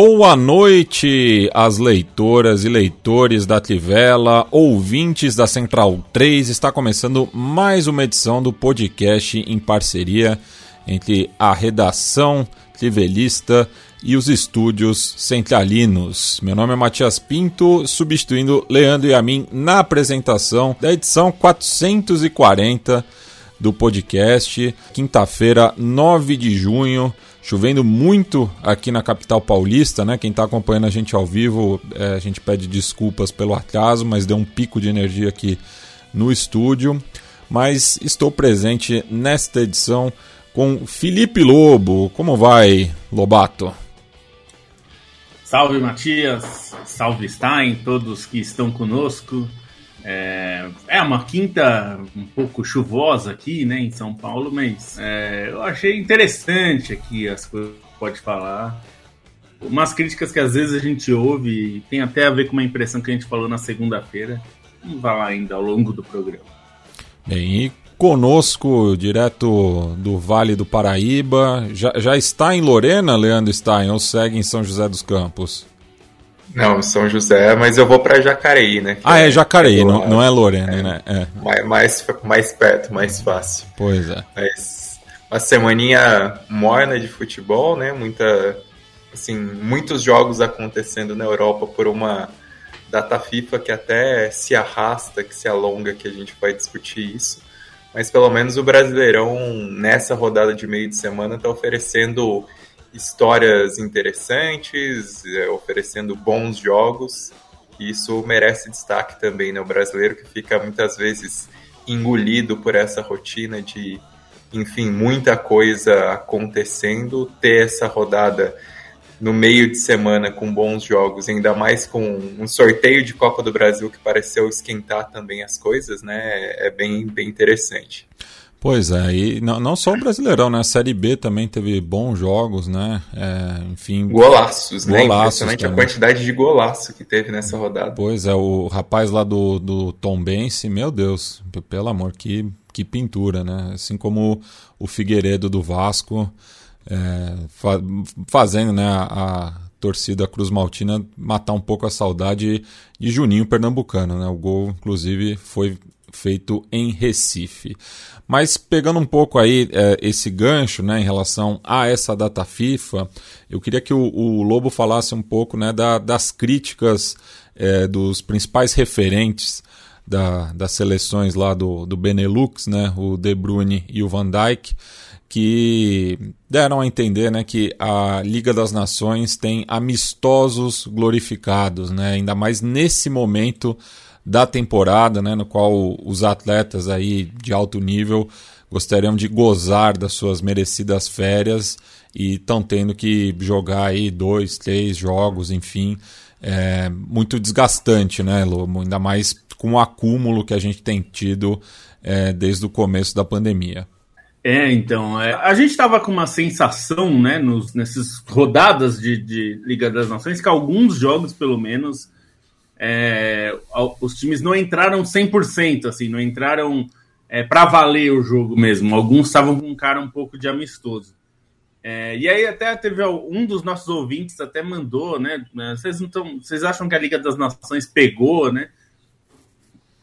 Boa noite às leitoras e leitores da Tivela, ouvintes da Central 3. Está começando mais uma edição do podcast em parceria entre a redação trivelista e os estúdios centralinos. Meu nome é Matias Pinto, substituindo Leandro e a mim na apresentação da edição 440 do podcast, quinta-feira, 9 de junho chovendo muito aqui na capital paulista, né? Quem está acompanhando a gente ao vivo, é, a gente pede desculpas pelo atraso, mas deu um pico de energia aqui no estúdio. Mas estou presente nesta edição com Felipe Lobo. Como vai, Lobato? Salve Matias, salve Stein, todos que estão conosco. É, é, uma quinta um pouco chuvosa aqui, né, em São Paulo, mas é, eu achei interessante aqui as coisas que pode falar. Umas críticas que às vezes a gente ouve e tem até a ver com uma impressão que a gente falou na segunda-feira. Vamos falar ainda ao longo do programa. Bem, e conosco, direto do Vale do Paraíba, já, já está em Lorena, Leandro Stein, ou segue em São José dos Campos? Não, São José, mas eu vou para Jacareí, né? Ah, é, é Jacareí, é não, não é Lorena, é, né? É. Mais, mais, mais perto, mais fácil. Pois é. Mas uma semaninha morna de futebol, né? Muita, assim, muitos jogos acontecendo na Europa por uma data FIFA que até se arrasta, que se alonga, que a gente vai discutir isso. Mas pelo menos o Brasileirão, nessa rodada de meio de semana, está oferecendo histórias interessantes, é, oferecendo bons jogos. E isso merece destaque também, né? O brasileiro que fica muitas vezes engolido por essa rotina de, enfim, muita coisa acontecendo, ter essa rodada no meio de semana com bons jogos, ainda mais com um sorteio de Copa do Brasil que pareceu esquentar também as coisas, né? É bem, bem interessante. Pois é, e não, não só o Brasileirão, né? A Série B também teve bons jogos, né? É, enfim. Golaços, né? Golaços Impressionante também. a quantidade de golaço que teve nessa rodada. Pois é, o rapaz lá do, do Tom Bense, meu Deus, pelo amor, que, que pintura, né? Assim como o Figueiredo do Vasco, é, fa fazendo né, a, a torcida Cruz Maltina matar um pouco a saudade de Juninho Pernambucano, né? O gol, inclusive, foi feito em Recife. Mas pegando um pouco aí é, esse gancho né, em relação a essa data FIFA, eu queria que o, o Lobo falasse um pouco né, da, das críticas é, dos principais referentes da, das seleções lá do, do Benelux, né, o De Bruyne e o Van Dijk, que deram a entender né, que a Liga das Nações tem amistosos glorificados, né, ainda mais nesse momento da temporada, né, no qual os atletas aí de alto nível gostariam de gozar das suas merecidas férias e estão tendo que jogar aí dois, três jogos, enfim, é muito desgastante, né, Lobo? Ainda mais com o acúmulo que a gente tem tido é, desde o começo da pandemia. É, então, é, a gente estava com uma sensação, né, nos, nessas rodadas de, de Liga das Nações, que alguns jogos, pelo menos, é, os times não entraram 100%, assim, não entraram é, para valer o jogo mesmo. Alguns estavam com um cara um pouco de amistoso. É, e aí até teve um dos nossos ouvintes até mandou, né? né vocês, não tão, vocês acham que a Liga das Nações pegou, né?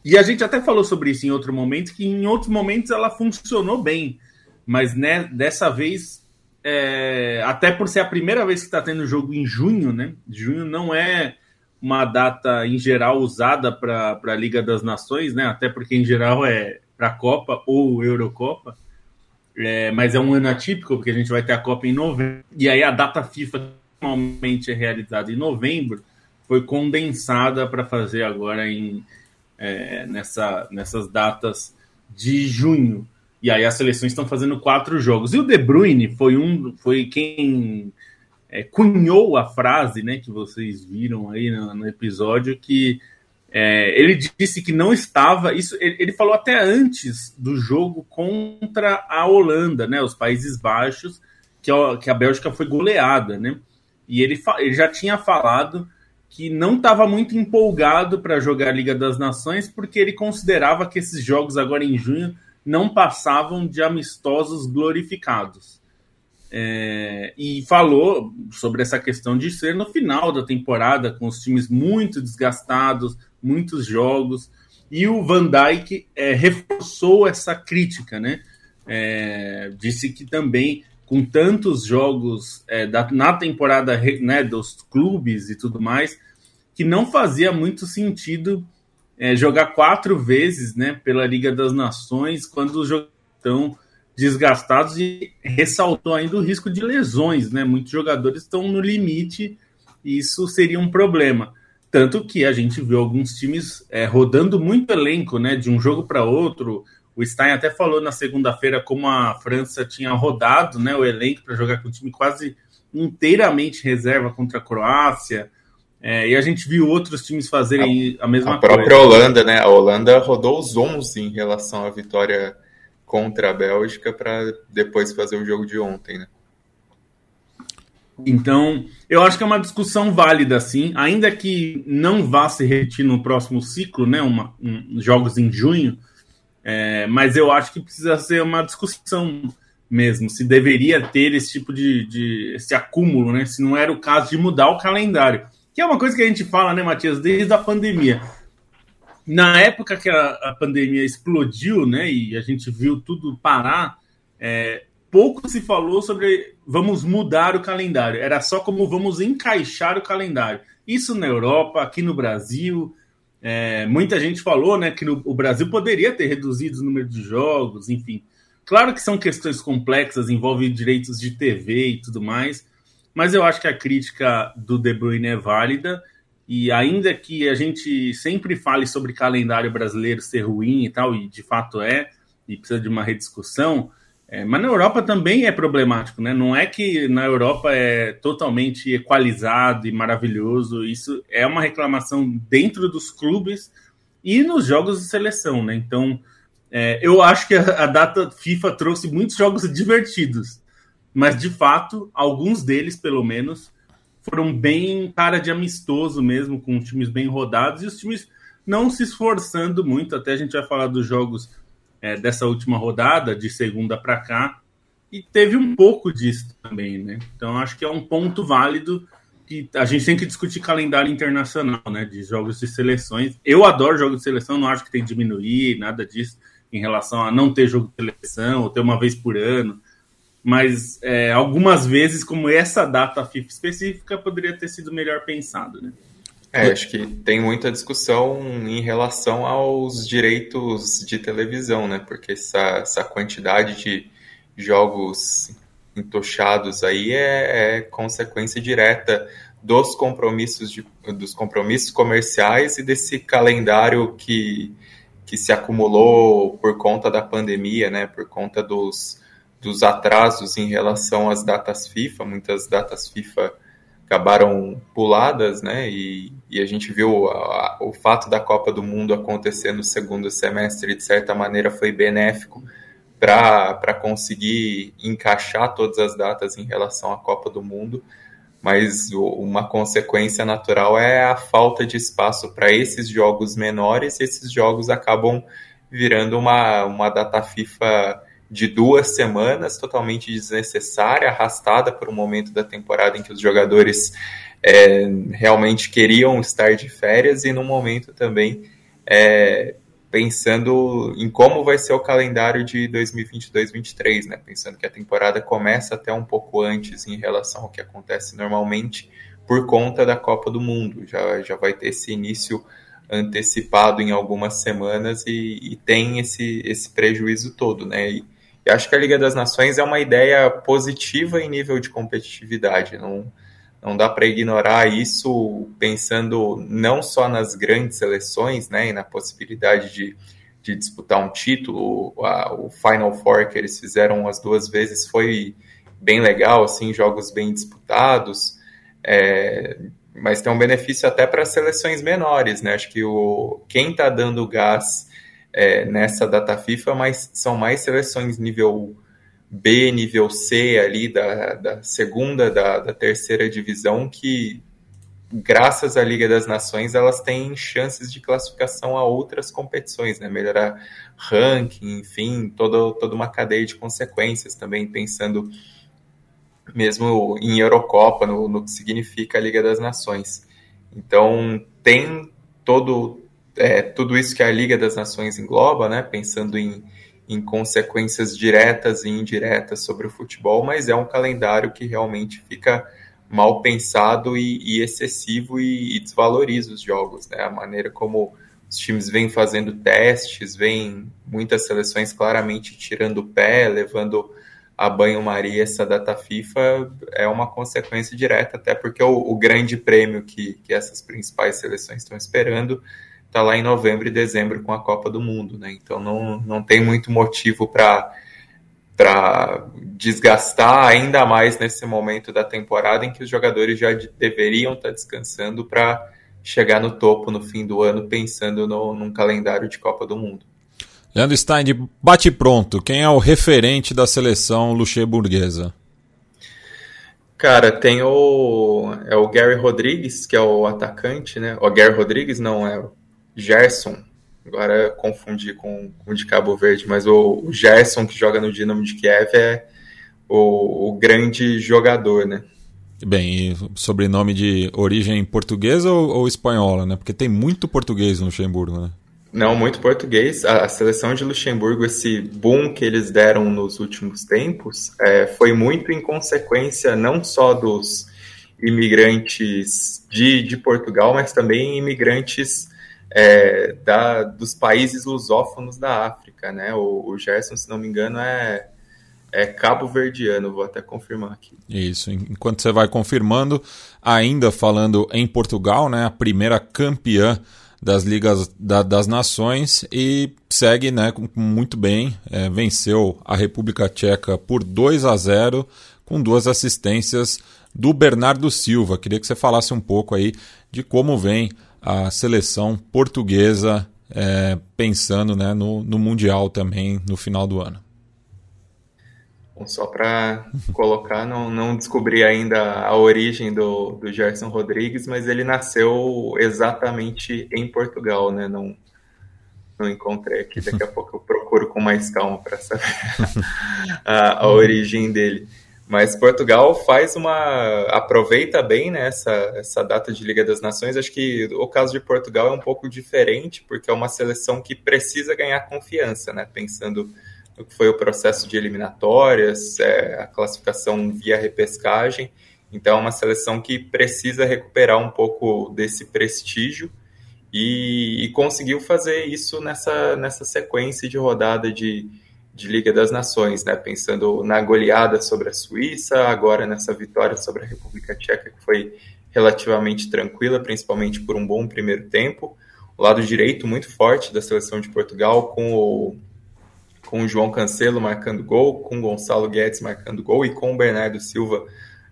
E a gente até falou sobre isso em outro momento, que em outros momentos ela funcionou bem, mas né, dessa vez, é, até por ser a primeira vez que está tendo jogo em junho, né? Junho não é uma data em geral usada para a Liga das Nações, né? Até porque em geral é para a Copa ou Eurocopa. É, mas é um ano atípico, porque a gente vai ter a Copa em novembro. E aí a data FIFA normalmente é realizada em novembro. foi condensada para fazer agora em, é, nessa, nessas datas de junho. E aí as seleções estão fazendo quatro jogos. E o De Bruyne foi um, foi quem é, cunhou a frase, né, que vocês viram aí no, no episódio, que é, ele disse que não estava. Isso ele, ele, falou até antes do jogo contra a Holanda, né, os Países Baixos, que, a, que a Bélgica foi goleada, né? E ele, ele já tinha falado que não estava muito empolgado para jogar a Liga das Nações, porque ele considerava que esses jogos agora em junho não passavam de amistosos glorificados. É, e falou sobre essa questão de ser no final da temporada, com os times muito desgastados, muitos jogos. E o Van Dijk é, reforçou essa crítica, né? É, disse que também com tantos jogos é, da, na temporada né, dos clubes e tudo mais, que não fazia muito sentido é, jogar quatro vezes né, pela Liga das Nações quando os jogadores estão desgastados e ressaltou ainda o risco de lesões. Né? Muitos jogadores estão no limite e isso seria um problema. Tanto que a gente viu alguns times é, rodando muito elenco né, de um jogo para outro o Stein até falou na segunda-feira como a França tinha rodado né, o elenco para jogar com o time quase inteiramente reserva contra a Croácia. É, e a gente viu outros times fazerem a, a mesma coisa. A própria coisa. Holanda, né? A Holanda rodou os 11 em relação à vitória contra a Bélgica para depois fazer o jogo de ontem, né? Então, eu acho que é uma discussão válida, sim, ainda que não vá se repetir no próximo ciclo, né? Uma, um, jogos em junho, é, mas eu acho que precisa ser uma discussão mesmo, se deveria ter esse tipo de, de, esse acúmulo, né? Se não era o caso de mudar o calendário. Que é uma coisa que a gente fala, né, Matias, desde a pandemia. Na época que a, a pandemia explodiu, né, e a gente viu tudo parar, é, pouco se falou sobre vamos mudar o calendário. Era só como vamos encaixar o calendário. Isso na Europa, aqui no Brasil, é, muita gente falou né, que no, o Brasil poderia ter reduzido o número de jogos, enfim. Claro que são questões complexas, envolvem direitos de TV e tudo mais, mas eu acho que a crítica do De Bruyne é válida. E ainda que a gente sempre fale sobre calendário brasileiro ser ruim e tal, e de fato é, e precisa de uma rediscussão, é, mas na Europa também é problemático, né? Não é que na Europa é totalmente equalizado e maravilhoso. Isso é uma reclamação dentro dos clubes e nos jogos de seleção, né? Então, é, eu acho que a, a, data FIFA trouxe muitos jogos divertidos, mas de fato, alguns deles, pelo menos, foram bem cara de amistoso mesmo, com times bem rodados e os times não se esforçando muito. Até a gente vai falar dos jogos é, dessa última rodada, de segunda para cá, e teve um pouco disso também, né? Então acho que é um ponto válido que a gente tem que discutir calendário internacional, né? De jogos de seleções. Eu adoro jogos de seleção, não acho que tem que diminuir, nada disso, em relação a não ter jogo de seleção, ou ter uma vez por ano. Mas é, algumas vezes, como essa data FIFA específica, poderia ter sido melhor pensado, né? É, acho que tem muita discussão em relação aos direitos de televisão, né? Porque essa, essa quantidade de jogos entochados aí é, é consequência direta dos compromissos, de, dos compromissos comerciais e desse calendário que, que se acumulou por conta da pandemia, né? Por conta dos, dos atrasos em relação às datas FIFA, muitas datas FIFA acabaram puladas, né? E, e a gente viu a, o fato da Copa do Mundo acontecer no segundo semestre, de certa maneira, foi benéfico para conseguir encaixar todas as datas em relação à Copa do Mundo. Mas uma consequência natural é a falta de espaço para esses jogos menores, esses jogos acabam virando uma, uma data FIFA de duas semanas, totalmente desnecessária, arrastada por um momento da temporada em que os jogadores é, realmente queriam estar de férias e no momento também é, pensando em como vai ser o calendário de 2022-23, né? Pensando que a temporada começa até um pouco antes em relação ao que acontece normalmente por conta da Copa do Mundo. Já, já vai ter esse início antecipado em algumas semanas e, e tem esse, esse prejuízo todo, né? E, eu acho que a Liga das Nações é uma ideia positiva em nível de competitividade. Não, não dá para ignorar isso pensando não só nas grandes seleções, né, e na possibilidade de, de disputar um título. A, o Final Four que eles fizeram as duas vezes foi bem legal, assim, jogos bem disputados. É, mas tem um benefício até para seleções menores, né? Acho que o, quem está dando gás é, nessa data FIFA mas são mais seleções nível B, nível C ali da, da segunda, da, da terceira divisão que graças à Liga das Nações elas têm chances de classificação a outras competições, né? Melhorar ranking, enfim, toda, toda uma cadeia de consequências também pensando mesmo em Eurocopa, no, no que significa a Liga das Nações. Então, tem todo é, tudo isso que a Liga das Nações engloba, né, pensando em, em consequências diretas e indiretas sobre o futebol, mas é um calendário que realmente fica mal pensado e, e excessivo e, e, desvaloriza os jogos, né? A maneira como os times vêm fazendo testes, vêm muitas seleções claramente tirando o pé, levando a banho-maria essa data FIFA é uma consequência direta, até porque o, o grande prêmio que, que essas principais seleções estão esperando está lá em novembro e dezembro com a Copa do Mundo, né? Então não, não tem muito motivo para para desgastar ainda mais nesse momento da temporada em que os jogadores já deveriam estar tá descansando para chegar no topo no fim do ano pensando no, num calendário de Copa do Mundo. Leandro Stein, de bate pronto, quem é o referente da seleção luxemburguesa? Cara, tem o é o Gary Rodrigues, que é o atacante, né? O Gary Rodrigues não é o Gerson. Agora confundi com, o de Cabo Verde, mas o, o Gerson que joga no Dinamo de Kiev é o, o grande jogador, né? Bem, e sobrenome de origem portuguesa ou, ou, espanhola, né? Porque tem muito português no Luxemburgo, né? Não, muito português. A, a, seleção de Luxemburgo, esse boom que eles deram nos últimos tempos, é, foi muito em consequência não só dos imigrantes de, de Portugal, mas também imigrantes é, da, dos países lusófonos da África, né? O, o Gerson, se não me engano, é, é cabo-verdiano, vou até confirmar aqui. Isso, enquanto você vai confirmando, ainda falando em Portugal, né? A primeira campeã das Ligas da, das Nações e segue né, muito bem. É, venceu a República Tcheca por 2 a 0 com duas assistências do Bernardo Silva. Queria que você falasse um pouco aí de como vem a seleção portuguesa é, pensando né, no, no Mundial também no final do ano. Bom, só para colocar, não, não descobri ainda a origem do, do Gerson Rodrigues, mas ele nasceu exatamente em Portugal, né? Não, não encontrei aqui, daqui a pouco eu procuro com mais calma para saber a, a, origem dele. Mas Portugal faz uma. aproveita bem né, essa, essa data de Liga das Nações. Acho que o caso de Portugal é um pouco diferente, porque é uma seleção que precisa ganhar confiança, né? Pensando no que foi o processo de eliminatórias, é, a classificação via repescagem. Então, é uma seleção que precisa recuperar um pouco desse prestígio e, e conseguiu fazer isso nessa, nessa sequência de rodada de, de Liga das Nações, né? pensando na goleada sobre a Suíça, agora nessa vitória sobre a República Tcheca, que foi relativamente tranquila, principalmente por um bom primeiro tempo. O lado direito muito forte da seleção de Portugal, com o com o João Cancelo marcando gol, com o Gonçalo Guedes marcando gol e com o Bernardo Silva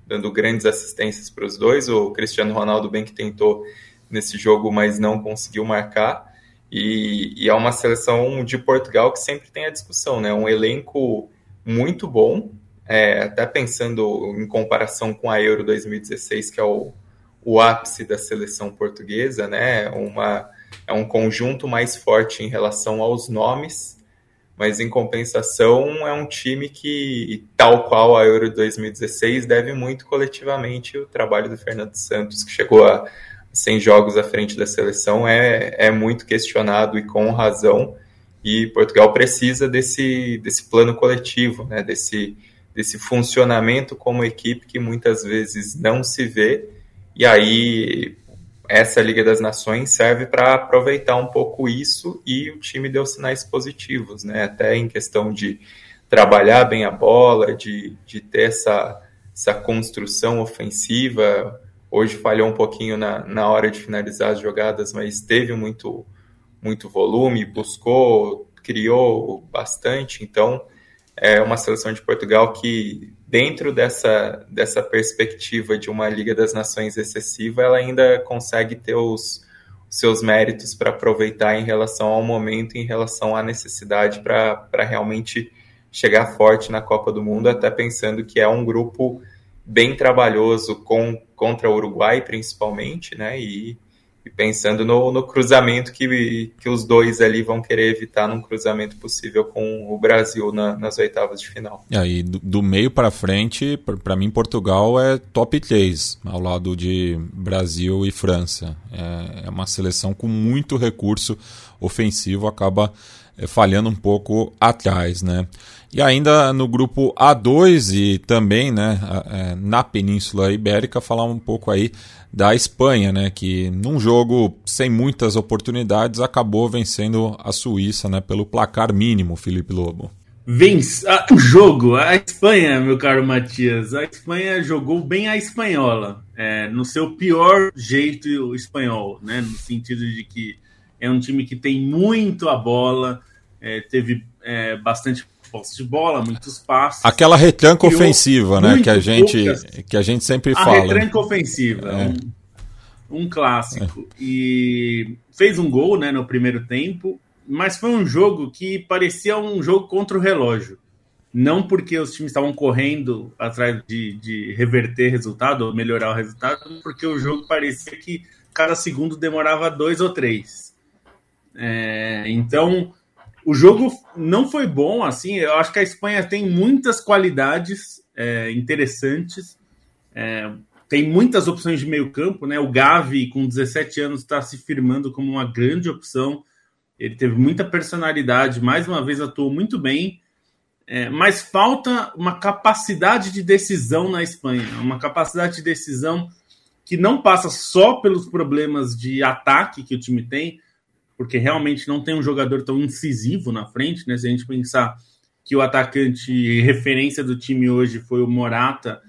dando grandes assistências para os dois. O Cristiano Ronaldo bem que tentou nesse jogo, mas não conseguiu marcar. E, e, é uma seleção de Portugal que sempre tem a discussão, né? Um elenco muito bom, é, até pensando em comparação com a Euro 2016, que é o, o ápice da seleção portuguesa, né? Uma, é um conjunto mais forte em relação aos nomes mas em compensação é um time que, tal qual a Euro 2016, deve muito coletivamente o trabalho do Fernando Santos, que chegou a 100 jogos à frente da seleção, é, é muito questionado e com razão, e Portugal precisa desse, desse plano coletivo, né, desse, desse funcionamento como equipe que muitas vezes não se vê, e aí essa Liga das Nações serve para aproveitar um pouco isso e o time deu sinais positivos, né? Até em questão de trabalhar bem a bola, de, de ter essa, essa construção ofensiva. Hoje falhou um pouquinho na, na hora de finalizar as jogadas, mas teve muito, muito volume, buscou, criou bastante. Então, é uma seleção de Portugal que, dentro dessa, dessa perspectiva de uma Liga das Nações excessiva, ela ainda consegue ter os seus méritos para aproveitar em relação ao momento, em relação à necessidade para realmente chegar forte na Copa do Mundo, até pensando que é um grupo bem trabalhoso com, contra o Uruguai, principalmente, né? E, e pensando no, no, cruzamento que, que os dois ali vão querer evitar num cruzamento possível com o Brasil na, nas oitavas de final. E aí, do, do meio para frente, para mim, Portugal é top 3, ao lado de Brasil e França. É, é uma seleção com muito recurso ofensivo, acaba é, falhando um pouco atrás, né? E ainda no grupo A2 e também né, é, na Península Ibérica, falar um pouco aí da Espanha, né, que num jogo sem muitas oportunidades acabou vencendo a Suíça né, pelo placar mínimo, Felipe Lobo. Vence ah, o jogo, a Espanha, meu caro Matias, a Espanha jogou bem a espanhola, é, no seu pior jeito espanhol, né, no sentido de que é um time que tem muito a bola, é, teve é, bastante posse de bola, muitos passes. Aquela retranca ofensiva, né? Que a, gente, poucas... que a gente sempre a fala. A retranca ofensiva, é. um, um clássico. É. E fez um gol né, no primeiro tempo, mas foi um jogo que parecia um jogo contra o relógio. Não porque os times estavam correndo atrás de, de reverter resultado ou melhorar o resultado, porque o jogo parecia que cada segundo demorava dois ou três. É, então, o jogo não foi bom, assim. Eu acho que a Espanha tem muitas qualidades é, interessantes. É, tem muitas opções de meio campo, né? O Gavi, com 17 anos, está se firmando como uma grande opção. Ele teve muita personalidade, mais uma vez atuou muito bem. É, mas falta uma capacidade de decisão na Espanha, uma capacidade de decisão que não passa só pelos problemas de ataque que o time tem, porque realmente não tem um jogador tão incisivo na frente, né? Se a gente pensar que o atacante referência do time hoje foi o Morata,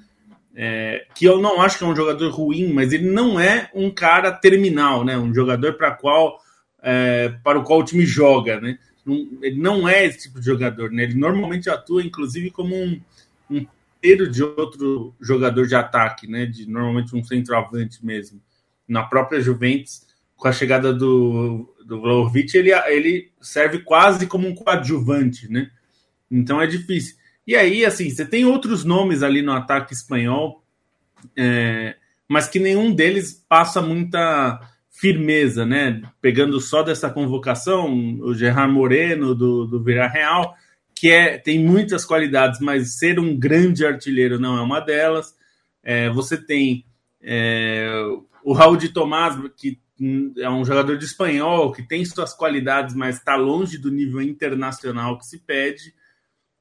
é, que eu não acho que é um jogador ruim, mas ele não é um cara terminal, né? Um jogador para qual é, para o qual o time joga, né? Não, ele não é esse tipo de jogador, né? Ele normalmente atua, inclusive, como um, um de outro jogador de ataque, né? De normalmente um centroavante mesmo. Na própria Juventus, com a chegada do do Vlahovic, ele, ele serve quase como um coadjuvante, né? Então é difícil. E aí, assim, você tem outros nomes ali no ataque espanhol, é, mas que nenhum deles passa muita firmeza, né? Pegando só dessa convocação, o Gerard Moreno do, do Villarreal, que é, tem muitas qualidades, mas ser um grande artilheiro não é uma delas. É, você tem é, o Raul de Tomás, que é um jogador de espanhol que tem suas qualidades, mas está longe do nível internacional que se pede.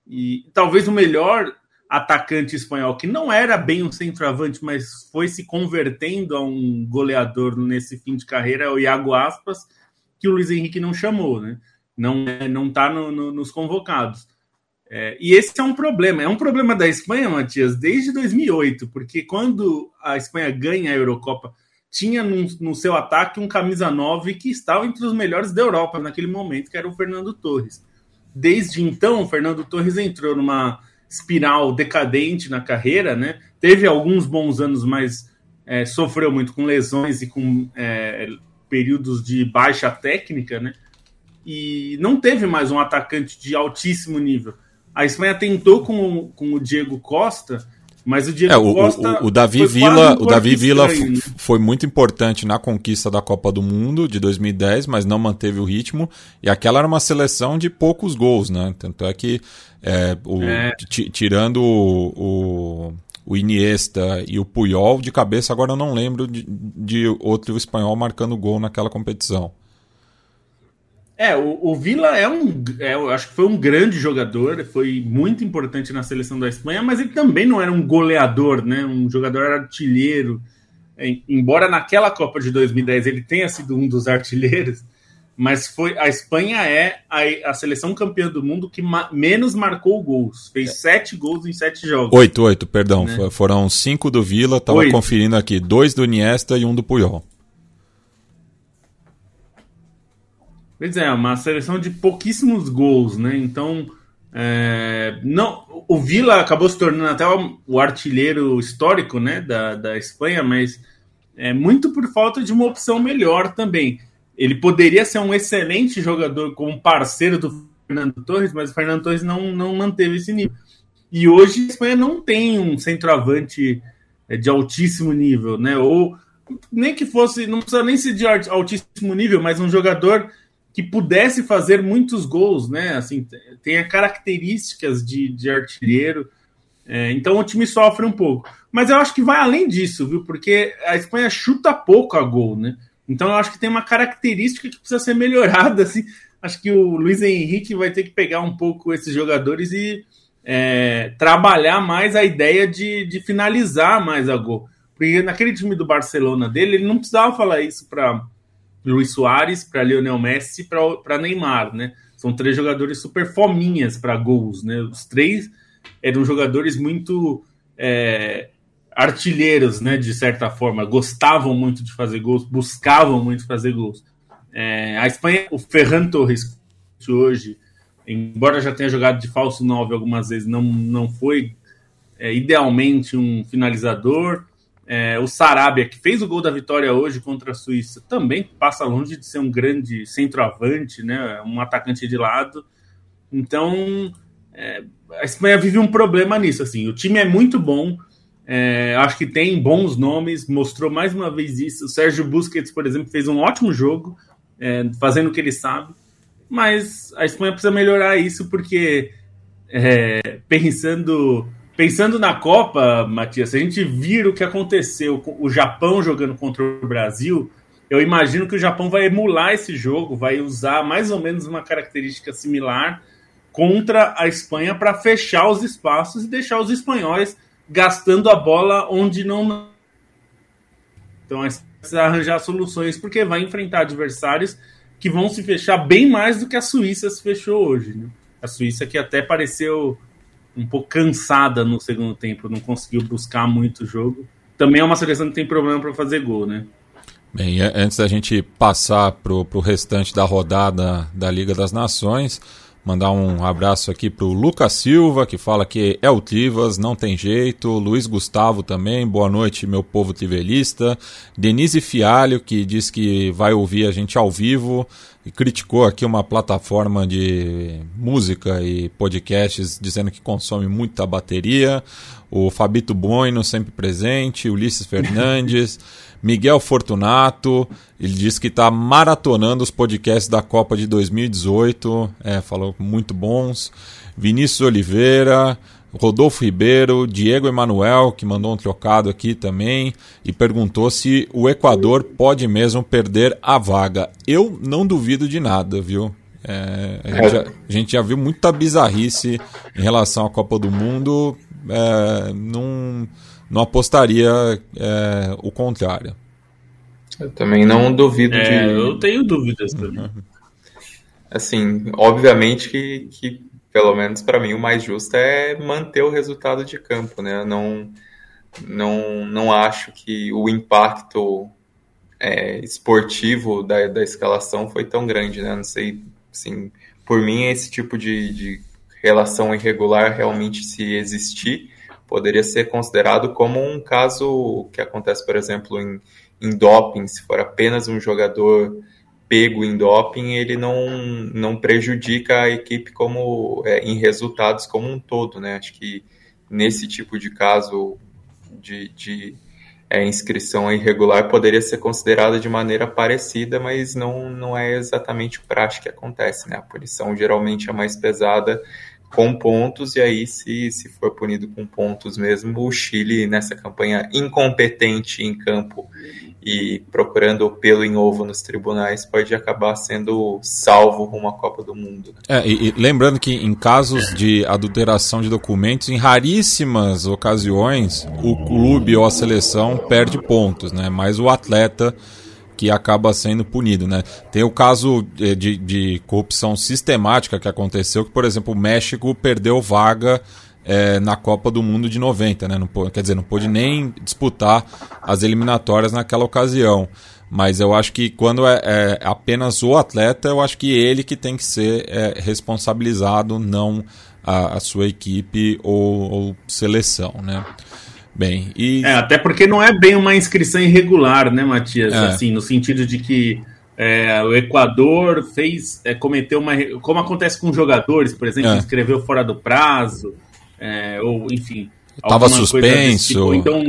E talvez o melhor atacante espanhol, que não era bem um centroavante, mas foi se convertendo a um goleador nesse fim de carreira, é o Iago Aspas, que o Luiz Henrique não chamou, né? Não é, está no, no, nos convocados. É, e esse é um problema. É um problema da Espanha, Matias, desde 2008, porque quando a Espanha ganha a Eurocopa tinha no, no, seu ataque um camisa 9 que estava entre os melhores da Europa naquele momento, que era o Fernando Torres. Desde então, o Fernando Torres entrou numa espiral decadente na carreira, né? Teve alguns bons anos, mas é, sofreu muito com lesões e com é, períodos de baixa técnica, né? E não teve mais um atacante de altíssimo nível. A Espanha tentou com, com o Diego Costa, mas o Diego é, o, Costa. O, o Davi Villa, um o Davi Villa né? foi muito importante na conquista da Copa do Mundo de 2010, mas não manteve o ritmo. E aquela era uma seleção de poucos gols, né? Tanto é que, é, o, é. tirando o, o, o, Iniesta e o Puyol, de cabeça agora eu não lembro de, de outro espanhol marcando gol naquela competição. É, o, o Vila é um. É, eu acho que foi um grande jogador, foi muito importante na seleção da Espanha, mas ele também não era um goleador, né? Um jogador artilheiro. É, embora naquela Copa de 2010 ele tenha sido um dos artilheiros, mas foi a Espanha é a, a seleção campeã do mundo que ma menos marcou gols. Fez é. sete gols em sete jogos. Oito, oito, perdão. Né? Foram cinco do Vila, tava oito. conferindo aqui. Dois do Iniesta e um do Puyol. Pois é, uma seleção de pouquíssimos gols, né? Então, é, não, o Vila acabou se tornando até o, artilheiro histórico, né, da, da Espanha, mas é muito por falta de uma opção melhor também. Ele poderia ser um excelente jogador como parceiro do Fernando Torres, mas o Fernando Torres não, não manteve esse nível. E hoje a Espanha não tem um centroavante é, de altíssimo nível, né? Ou nem que fosse, não precisa nem ser de altíssimo nível, mas um jogador que pudesse fazer muitos gols, né? Assim, tem características de, de artilheiro. É, então o time sofre um pouco. Mas eu acho que vai além disso, viu? Porque a Espanha chuta pouco a gol, né? Então eu acho que tem uma característica que precisa ser melhorada. Assim. Acho que o Luiz Henrique vai ter que pegar um pouco esses jogadores e é, trabalhar mais a ideia de, de finalizar mais a gol. Porque naquele time do Barcelona dele, ele não precisava falar isso para Luiz Soares, para Lionel Messi, para Neymar, né? São três jogadores super fominhas para gols, né? Os três eram jogadores muito é, artilheiros, né, de certa forma, gostavam muito de fazer gols, buscavam muito fazer gols. É, a Espanha, o Ferran Torres hoje, embora já tenha jogado de falso 9 algumas vezes, não, não foi é, idealmente um finalizador. É, o Sarabia, que fez o gol da vitória hoje contra a Suíça, também passa longe de ser um grande centroavante, né, um atacante de lado. Então, é, a Espanha vive um problema nisso. Assim, o time é muito bom, é, acho que tem bons nomes, mostrou mais uma vez isso. O Sérgio Busquets, por exemplo, fez um ótimo jogo, é, fazendo o que ele sabe, mas a Espanha precisa melhorar isso porque é, pensando pensando na Copa, Matias, se a gente vir o que aconteceu com o Japão jogando contra o Brasil, eu imagino que o Japão vai emular esse jogo, vai usar mais ou menos uma característica similar contra a Espanha para fechar os espaços e deixar os espanhóis gastando a bola onde não. Então precisa arranjar soluções, porque vai enfrentar adversários que vão se fechar bem mais do que a Suíça se fechou hoje. Né? A Suíça que até pareceu um pouco cansada no segundo tempo, não conseguiu buscar muito o jogo. Também é uma seleção que tem problema para fazer gol, né? Bem, antes da gente passar para o restante da rodada da Liga das Nações, Mandar um abraço aqui pro Lucas Silva, que fala que é o Tivas, não tem jeito. Luiz Gustavo também, boa noite, meu povo tivelista. Denise Fialho, que diz que vai ouvir a gente ao vivo e criticou aqui uma plataforma de música e podcasts, dizendo que consome muita bateria. O Fabito Bueno, sempre presente. Ulisses Fernandes. Miguel Fortunato, ele disse que está maratonando os podcasts da Copa de 2018, é, falou muito bons. Vinícius Oliveira, Rodolfo Ribeiro, Diego Emanuel, que mandou um trocado aqui também, e perguntou se o Equador pode mesmo perder a vaga. Eu não duvido de nada, viu? É, a, gente já, a, gente já, viu muita bizarrice em relação à Copa do Mundo. É, não não apostaria é, o contrário. Eu também não duvido é, de. Eu tenho dúvidas também. Assim, obviamente que, que pelo menos para mim, o mais justo é manter o resultado de campo, né? não, não, não acho que o impacto é, esportivo da, da escalação foi tão grande, né? Não sei, assim, por mim, esse tipo de, de relação irregular realmente se existir, poderia ser considerado como um caso que acontece, por exemplo, em, em doping, se for apenas um jogador pego em doping, ele não, não prejudica a equipe como é, em resultados como um todo, né? Acho que nesse tipo de caso de, de é, inscrição irregular poderia ser considerada de maneira parecida, mas não, não é exatamente o prático que acontece, né? A punição geralmente é mais pesada com pontos, e aí, se, se for punido com pontos mesmo, o Chile, nessa campanha incompetente em campo e procurando pelo em ovo nos tribunais, pode acabar sendo salvo rumo à Copa do Mundo. É, e, e lembrando que em casos de adulteração de documentos, em raríssimas ocasiões, o clube ou a seleção perde pontos, né? mas o atleta que acaba sendo punido, né? Tem o caso de, de corrupção sistemática que aconteceu, que, por exemplo, o México perdeu vaga é, na Copa do Mundo de 90, né? Não, quer dizer, não pôde nem disputar as eliminatórias naquela ocasião. Mas eu acho que quando é, é apenas o atleta, eu acho que ele que tem que ser é, responsabilizado, não a, a sua equipe ou, ou, seleção, né? Bem, e... É, até porque não é bem uma inscrição irregular, né, Matias? É. Assim, no sentido de que é, o Equador fez, é, cometeu uma... Como acontece com jogadores, por exemplo, é. escreveu fora do prazo, é, ou enfim. Estava suspenso. Tipo. Então,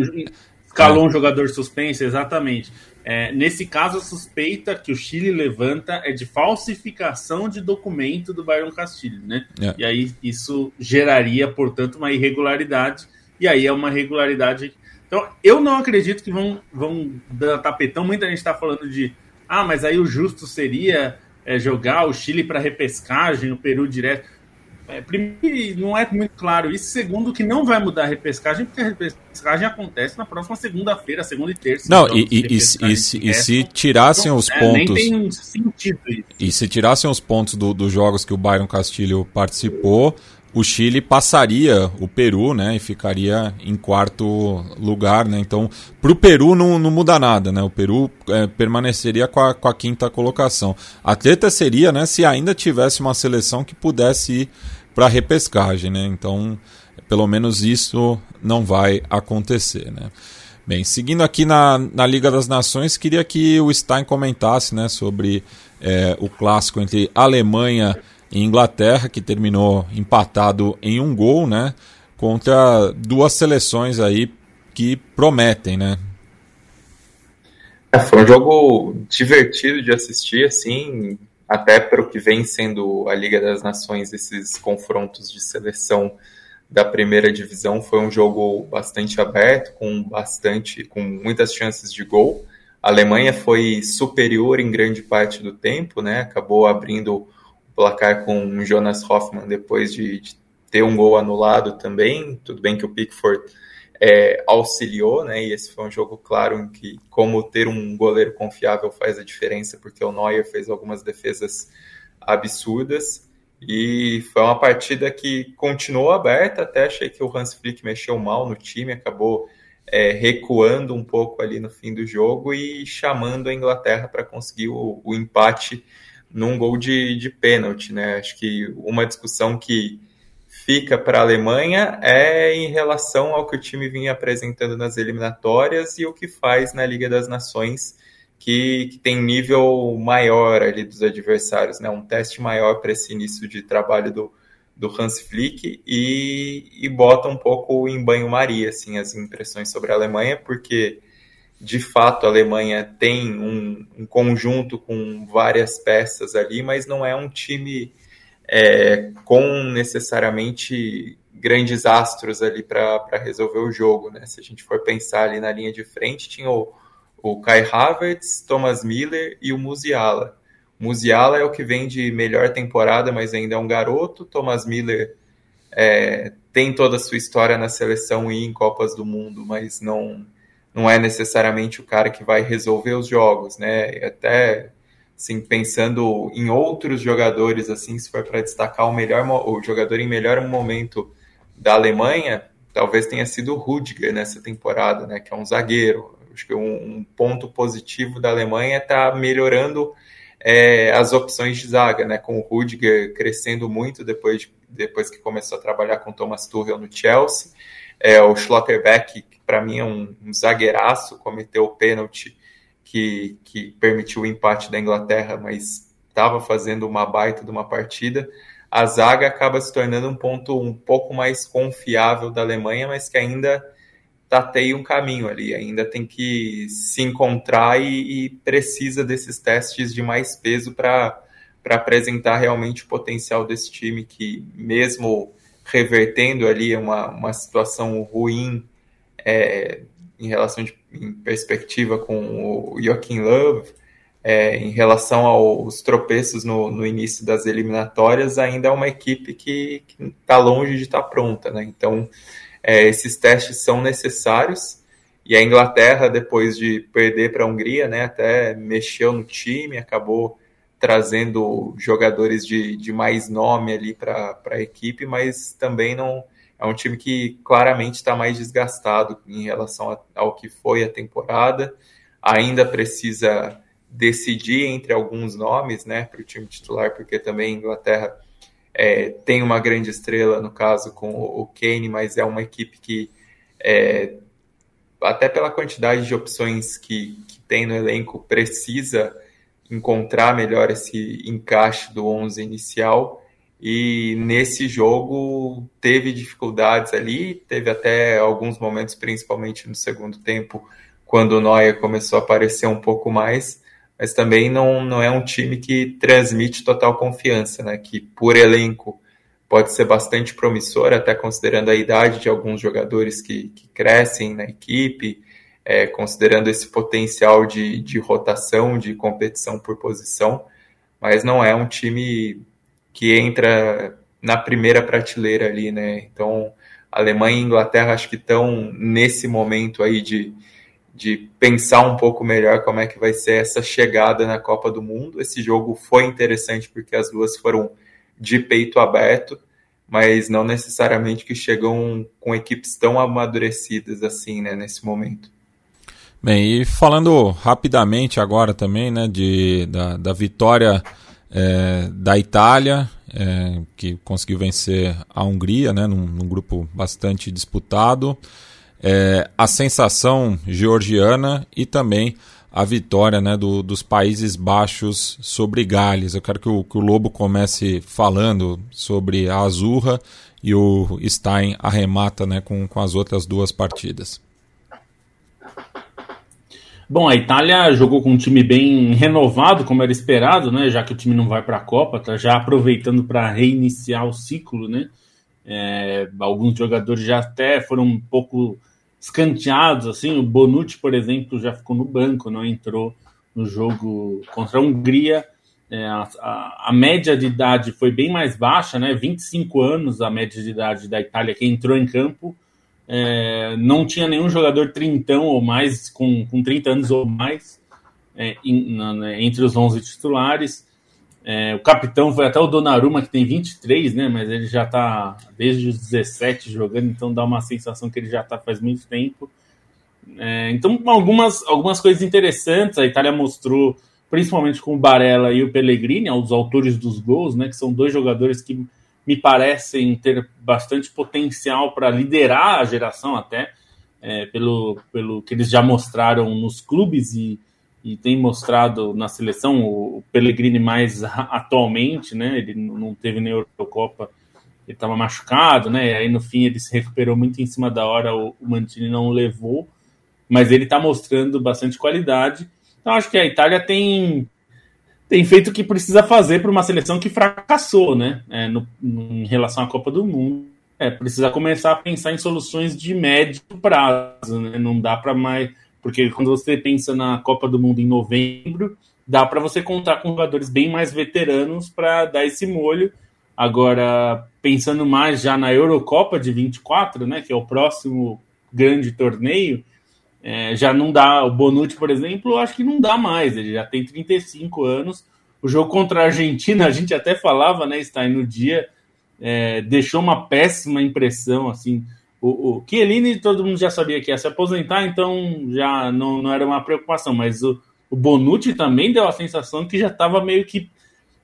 escalou é. um jogador suspenso, exatamente. É, nesse caso, a suspeita que o Chile levanta é de falsificação de documento do Byron Castilho, né? É. E aí isso geraria, portanto, uma irregularidade. E aí é uma regularidade. Então, eu não acredito que vão, vão dar tapetão. Muita gente está falando de. Ah, mas aí o justo seria é, jogar o Chile para repescagem, o Peru direto. É, primeiro, não é muito claro isso. Segundo, que não vai mudar a repescagem, porque a repescagem acontece na próxima segunda-feira, segunda e terça. Não, então, e, e, e, se, e, se tirassem então, os é, pontos. Nem tem sentido isso. E se tirassem os pontos do, dos jogos que o Byron Castilho participou, o Chile passaria o Peru, né, e ficaria em quarto lugar, né? Então, para o Peru não, não muda nada, né? O Peru é, permaneceria com a, com a quinta colocação. A treta seria, né, se ainda tivesse uma seleção que pudesse ir para repescagem, né? Então, pelo menos isso não vai acontecer, né? Bem, seguindo aqui na, na Liga das Nações, queria que o Stein comentasse, né, sobre é, o clássico entre Alemanha e em Inglaterra, que terminou empatado em um gol, né? Contra duas seleções aí que prometem, né? É, foi um jogo divertido de assistir, assim, até para o que vem sendo a Liga das Nações, esses confrontos de seleção da primeira divisão. Foi um jogo bastante aberto, com bastante, com muitas chances de gol. A Alemanha foi superior em grande parte do tempo, né? Acabou abrindo placar com o Jonas Hoffman depois de, de, ter um gol anulado também. Tudo bem que o Pickford é, auxiliou, né? E esse foi um jogo claro em que como ter um goleiro confiável faz a diferença, porque o Neuer fez algumas defesas absurdas. E foi uma partida que continuou aberta, até achei que o Hans Flick mexeu mal no time, acabou é, recuando um pouco ali no fim do jogo e chamando a Inglaterra para conseguir o, o empate num gol de, de pênalti, né? Acho que uma discussão que fica para a Alemanha é em relação ao que o time vinha apresentando nas eliminatórias e o que faz na Liga das Nações, que, que tem nível maior ali dos adversários, né? Um teste maior para esse início de trabalho do, do Hans Flick e, e bota um pouco em banho-maria, assim, as impressões sobre a Alemanha, porque de fato a Alemanha tem um, um, conjunto com várias peças ali, mas não é um time é, com necessariamente grandes astros ali para resolver o jogo. Né? Se a gente for pensar ali na linha de frente, tinha o, o Kai Havertz, Thomas Miller e o Musiala. Musiala é o que vem de melhor temporada, mas ainda é um garoto. Thomas Miller é, tem toda a sua história na seleção e em Copas do Mundo, mas não não é necessariamente o cara que vai resolver os jogos, né? Até assim, pensando em outros jogadores, assim, se for para destacar o melhor o jogador em melhor momento da Alemanha, talvez tenha sido o Rudiger nessa temporada, né? Que é um zagueiro. Acho que um, um ponto positivo da Alemanha está melhorando é, as opções de zaga, né? Com o Rudiger crescendo muito depois, de, depois que começou a trabalhar com Thomas Tuchel no Chelsea. É, o Schlotterbeck para mim é um, um zagueiraço, cometeu o pênalti que, que permitiu o empate da Inglaterra, mas estava fazendo uma baita de uma partida. A zaga acaba se tornando um ponto um pouco mais confiável da Alemanha, mas que ainda tateia um caminho ali, ainda tem que se encontrar e, e precisa desses testes de mais peso para apresentar realmente o potencial desse time que, mesmo revertendo ali uma, uma situação ruim é, em relação de, em perspectiva com o Joaquim Love, é, em relação aos tropeços no, no, início das eliminatórias, ainda é uma equipe que está longe de estar tá pronta. Né? Então, é, esses testes são necessários E a Inglaterra, depois de perder para a Hungria, né, até mexeu no time, acabou trazendo jogadores de, de mais nome ali para a equipe, mas também não é um time que claramente está mais desgastado em relação ao que foi a temporada. Ainda precisa decidir entre alguns nomes né, para o time titular, porque também a Inglaterra é, tem uma grande estrela, no caso, com o Kane, mas é uma equipe que, é, até pela quantidade de opções que, que tem no elenco, precisa encontrar melhor esse encaixe do 11 inicial. E nesse jogo teve dificuldades ali, teve até alguns momentos, principalmente no segundo tempo, quando o Neuer começou a aparecer um pouco mais, mas também não, não é um time que transmite total confiança, né? Que por elenco pode ser bastante promissor, até considerando a idade de alguns jogadores que, que crescem na equipe, é, considerando esse potencial de, de rotação, de competição por posição, mas não é um time que entra na primeira prateleira ali, né? Então, Alemanha e Inglaterra acho que estão nesse momento aí de, de pensar um pouco melhor como é que vai ser essa chegada na Copa do Mundo. Esse jogo foi interessante porque as duas foram de peito aberto, mas não necessariamente que chegam com equipes tão amadurecidas assim, né, nesse momento. Bem, e falando rapidamente agora também, né, de, da, da vitória é, da Itália, é, que conseguiu vencer a Hungria, né, num, num grupo bastante disputado, é, a sensação georgiana e também a vitória né, do, dos Países Baixos sobre Gales. Eu quero que o, que o Lobo comece falando sobre a Azurra e o Stein arremata né, com, com as outras duas partidas. Bom, a Itália jogou com um time bem renovado, como era esperado, né? Já que o time não vai para a Copa, tá já aproveitando para reiniciar o ciclo, né? É, alguns jogadores já até foram um pouco escanteados, assim. O Bonucci, por exemplo, já ficou no banco, não entrou no jogo contra a Hungria. É, a, a, a, média de idade foi bem mais baixa, né? 25 anos a média de idade da Itália que entrou em campo é, não tinha nenhum jogador trintão ou mais, com, com 30 anos ou mais, é, in, na, né, entre os 11 titulares. É, o capitão foi até o Donnarumma, que tem 23, né? Mas ele já está desde os 17 jogando, então dá uma sensação que ele já está faz muito tempo. É, então, algumas, algumas coisas interessantes. A Itália mostrou, principalmente com o Barella e o Pellegrini, os autores dos gols, né? Que são dois jogadores que me parecem ter bastante potencial para liderar a geração até, é, pelo, pelo que eles já mostraram nos clubes e, e tem mostrado na seleção, o, o Pellegrini mais atualmente, né, ele não teve nem Eurocopa, ele estava machucado, né, aí no fim ele se recuperou muito em cima da hora, o, o Mantini não levou, mas ele está mostrando bastante qualidade, então acho que a Itália tem tem feito o que precisa fazer para uma seleção que fracassou, né? É, no, em relação à Copa do Mundo. É, precisa começar a pensar em soluções de médio prazo, né? Não dá para mais. Porque quando você pensa na Copa do Mundo em novembro, dá para você contar com jogadores bem mais veteranos para dar esse molho. Agora, pensando mais já na Eurocopa de 24, né? Que é o próximo grande torneio é, já não dá. O Bonucci, por exemplo, acho que não dá mais. Ele já tem 35 anos. O jogo contra a Argentina, a gente até falava, né, Stein, no dia, é, deixou uma péssima impressão, assim. O, o Chiellini, todo mundo já sabia que ia se aposentar, então já não, não era uma preocupação, mas o, o Bonucci também deu a sensação que já estava meio que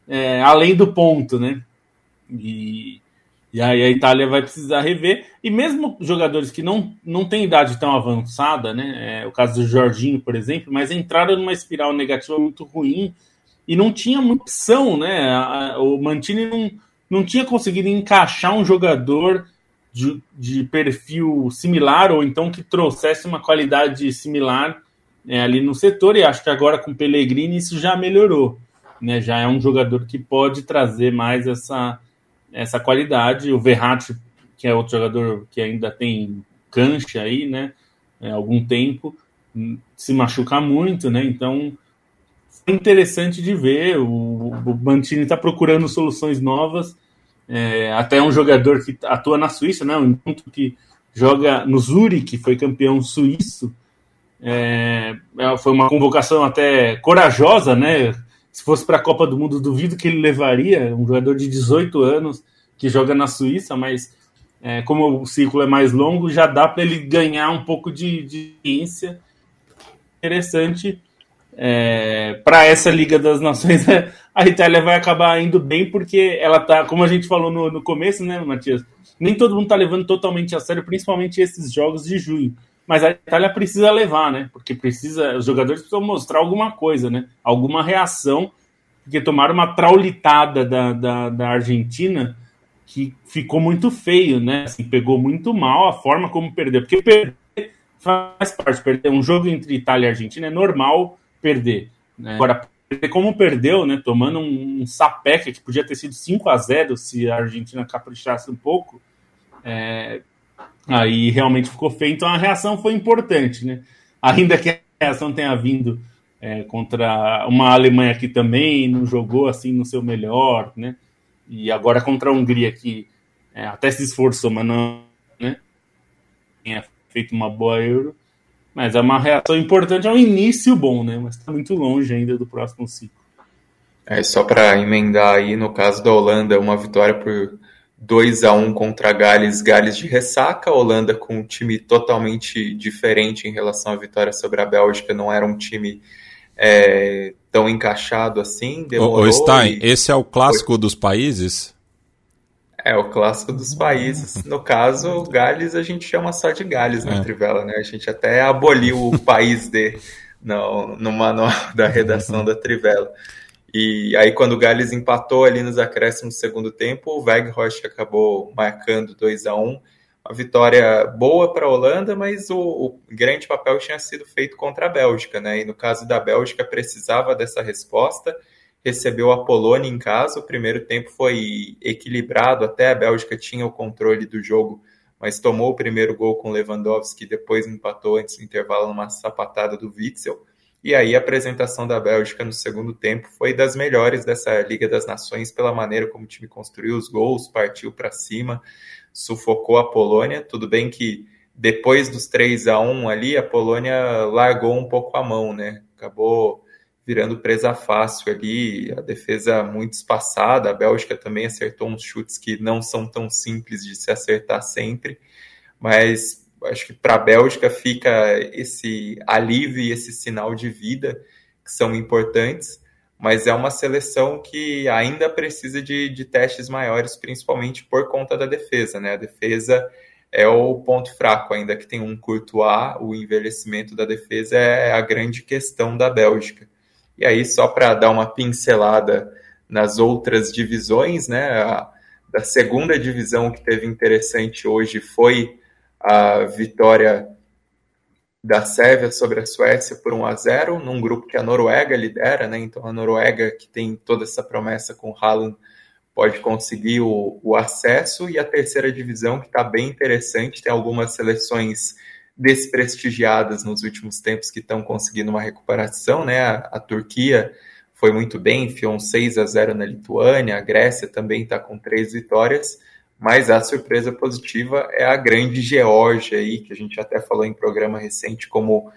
é, além do ponto, né? E, e aí a Itália vai precisar rever. E mesmo jogadores que não, não têm idade tão avançada, né? É, o caso do Jorginho, por exemplo, mas entraram numa espiral negativa muito ruim e não tinha muita opção, né? O Mantini não, não tinha conseguido encaixar um jogador de, de perfil similar ou então que trouxesse uma qualidade similar é, ali no setor. E acho que agora com o Pellegrini isso já melhorou. Né? Já é um jogador que pode trazer mais essa essa qualidade. O Verratti, que é outro jogador que ainda tem cancha aí, né? É, algum tempo, hum, se machuca muito, né? Então, é interessante de ver. O, o Mantini está procurando soluções novas. É, até um jogador que atua na Suíça, né? Um ponto que joga no Zurich, que foi campeão suíço, É, é foi uma convocação até corajosa, né? Se fosse para a Copa do Mundo, duvido que ele levaria um jogador de 18 anos que joga na Suíça, mas é, como o ciclo é mais longo, já dá para ele ganhar um pouco de, de interessante é, para essa Liga das Nações. A Itália vai acabar indo bem porque ela tá, como a gente falou no, no começo, né, Matias? Nem todo mundo tá levando totalmente a sério, principalmente esses jogos de junho. Mas a Itália precisa levar, né? Porque precisa, os jogadores precisam mostrar alguma coisa, né? Alguma reação, porque tomaram uma traulitada da, da, da Argentina que ficou muito feio, né? Assim, pegou muito mal a forma como perdeu. Porque perder faz parte. Perder um jogo entre Itália e Argentina é normal perder. Né? Agora, como perdeu, né? Tomando um, um sapeca que podia ter sido 5 a 0 se a Argentina caprichasse um pouco. É, aí realmente ficou feio. Então a reação foi importante, né? Ainda que a reação tenha vindo é, contra uma Alemanha que também não jogou assim no seu melhor, né? E agora contra a Hungria, que é, até se esforçou, mas não né, tinha feito uma boa Euro. Mas é uma reação importante, é um início bom, né? Mas está muito longe ainda do próximo ciclo. É, só para emendar aí, no caso da Holanda, uma vitória por 2 a 1 contra Gales, Gales de ressaca, Holanda com um time totalmente diferente em relação à vitória sobre a Bélgica, não era um time é, tão encaixado assim. Demorou ô, Stein, e... esse é o clássico Foi... dos países? É, o clássico dos países. No caso, Gales a gente chama só de Gales na é. Trivela, né? A gente até aboliu o país de no, no manual da redação da Trivela. E aí, quando o Gales empatou ali nos acréscimos do segundo tempo, o Weghorst acabou marcando 2 a 1 uma vitória boa para a Holanda, mas o, o, grande papel tinha sido feito contra a Bélgica, né? E no caso da Bélgica precisava dessa resposta, recebeu a Polônia em casa. O primeiro tempo foi equilibrado, até a Bélgica tinha o controle do jogo, mas tomou o primeiro gol com Lewandowski, depois empatou antes do intervalo numa sapatada do Witzel. E aí a apresentação da Bélgica no segundo tempo foi das melhores dessa Liga das Nações pela maneira como o time construiu os gols, partiu para cima sufocou a Polônia. Tudo bem que depois dos 3 a 1 ali, a Polônia largou um pouco a mão, né? Acabou virando presa fácil ali, a defesa muito espaçada, a Bélgica também acertou uns chutes que não são tão simples de se acertar sempre, mas acho que para a Bélgica fica esse alívio e esse sinal de vida que são importantes mas é uma seleção que ainda precisa de, de testes maiores, principalmente por conta da defesa, né? A defesa é o ponto fraco, ainda que tem um curto A, o envelhecimento da defesa é a grande questão da Bélgica. E aí, só para dar uma pincelada nas outras divisões, né? A, da segunda divisão que teve interessante hoje foi a vitória da Sérvia sobre a Suécia por 1 a 0 num grupo que a Noruega lidera, né? Então a Noruega, que tem toda essa promessa com o Haaland, pode conseguir o, o acesso. E a terceira divisão, que está bem interessante, tem algumas seleções desprestigiadas nos últimos tempos que estão conseguindo uma recuperação, né? A, a Turquia foi muito bem, enfiou um 6 a 0 na Lituânia, a Grécia também está com três vitórias mas a surpresa positiva é a grande Geórgia aí, que a gente até falou em programa recente, como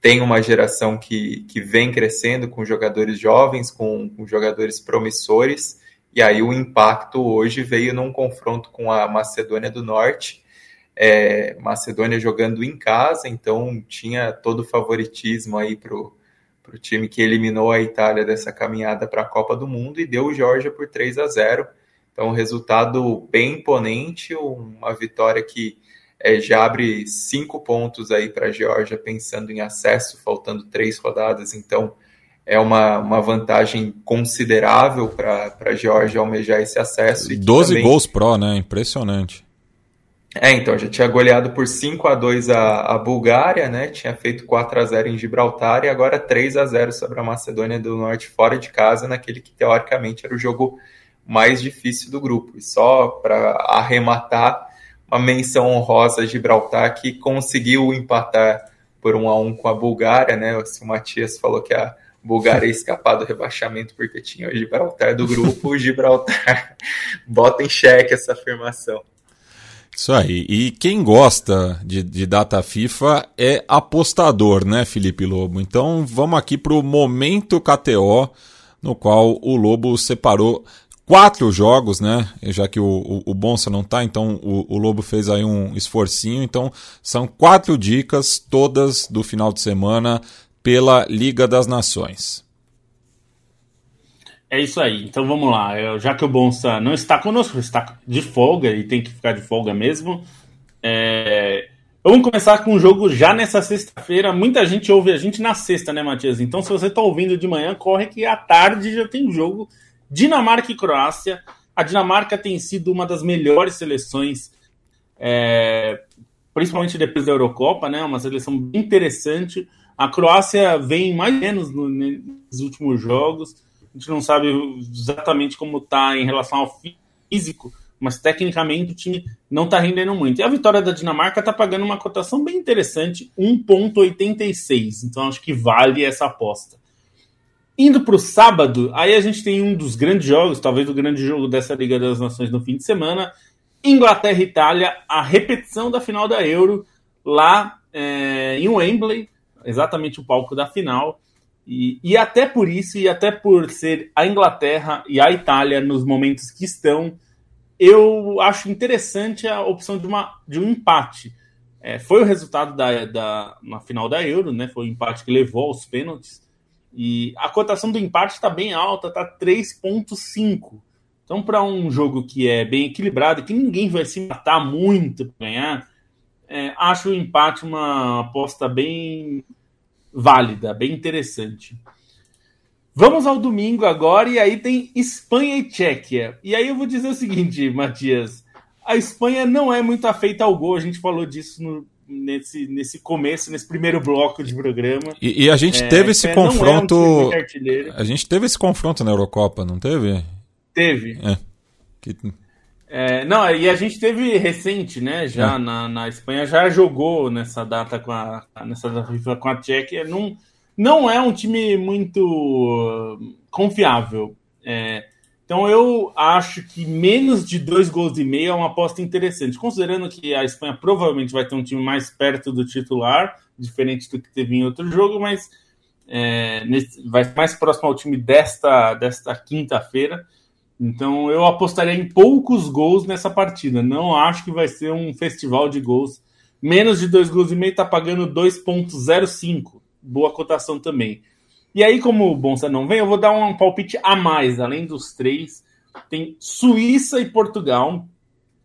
tem uma geração que, que vem crescendo com jogadores jovens, com, com jogadores promissores, e aí o impacto hoje veio num confronto com a Macedônia do Norte, é, Macedônia jogando em casa, então tinha todo o favoritismo aí para o time que eliminou a Itália dessa caminhada para a Copa do Mundo e deu o Geórgia por 3 a 0 então, um resultado bem imponente, uma vitória que é, já abre cinco pontos aí para a Geórgia, pensando em acesso, faltando três rodadas. Então, é uma, uma vantagem considerável para a Geórgia almejar esse acesso. E 12 também... gols pró, né? Impressionante. É, então, já tinha goleado por 5 a 2 a, a Bulgária, né? Tinha feito 4 a 0 em Gibraltar e agora 3 a 0 sobre a Macedônia do Norte fora de casa, naquele que teoricamente era o jogo mais difícil do grupo. E só para arrematar, uma menção honrosa a Gibraltar, que conseguiu empatar por um a um com a Bulgária, né? O Matias falou que a Bulgária ia escapar do rebaixamento porque tinha o Gibraltar do grupo, o Gibraltar bota em xeque essa afirmação. Isso aí. E quem gosta de, de data FIFA é apostador, né, Felipe Lobo? Então vamos aqui para o momento KTO, no qual o Lobo separou quatro jogos, né? Já que o, o, o Bonsa não tá, então o, o, Lobo fez aí um esforcinho. Então são quatro dicas, todas do final de semana, pela Liga das Nações. É isso aí. Então vamos lá. Eu, já que o Bonsa não está conosco, está de folga e tem que ficar de folga mesmo. É... Vamos começar com um jogo já nessa sexta-feira. Muita gente ouve a gente na sexta, né, Matias? Então, se você está ouvindo de manhã, corre que à tarde já tem jogo Dinamarca e Croácia. A Dinamarca tem sido uma das melhores seleções, é... principalmente depois da Eurocopa, né? Uma seleção bem interessante. A Croácia vem mais ou menos no, nos últimos jogos a gente não sabe exatamente como está em relação ao físico, mas tecnicamente o time não está rendendo muito. E a vitória da Dinamarca está pagando uma cotação bem interessante, 1,86. Então acho que vale essa aposta. Indo para o sábado, aí a gente tem um dos grandes jogos, talvez o grande jogo dessa Liga das Nações no fim de semana. Inglaterra e Itália, a repetição da final da Euro lá é, em Wembley, exatamente o palco da final. E, e até por isso, e até por ser a Inglaterra e a Itália nos momentos que estão, eu acho interessante a opção de, uma, de um empate. É, foi o resultado da, da, na final da Euro, né? Foi o empate que levou aos pênaltis. E a cotação do empate está bem alta, está 3,5. Então, para um jogo que é bem equilibrado, que ninguém vai se matar muito para ganhar, é, acho o empate uma aposta bem válida, bem interessante. Vamos ao domingo agora, e aí tem Espanha e Tchequia. E aí eu vou dizer o seguinte, Matias: a Espanha não é muito afeita ao gol, a gente falou disso no, nesse, nesse começo, nesse primeiro bloco de programa. E, e a gente é, teve esse confronto. É um a gente teve esse confronto na Eurocopa, não teve? Teve. É. Que... É, não, e a gente teve recente, né? Já é. na, na Espanha já jogou nessa data com a nessa data com a Tchequia. Não, não é um time muito uh, confiável. É, então eu acho que menos de dois gols e meio é uma aposta interessante, considerando que a Espanha provavelmente vai ter um time mais perto do titular, diferente do que teve em outro jogo, mas é, nesse, vai mais próximo ao time desta, desta quinta-feira. Então eu apostaria em poucos gols nessa partida. Não acho que vai ser um festival de gols. Menos de dois gols e meio está pagando 2,05. Boa cotação também. E aí, como o Bonsa não vem, eu vou dar um palpite a mais, além dos três. Tem Suíça e Portugal.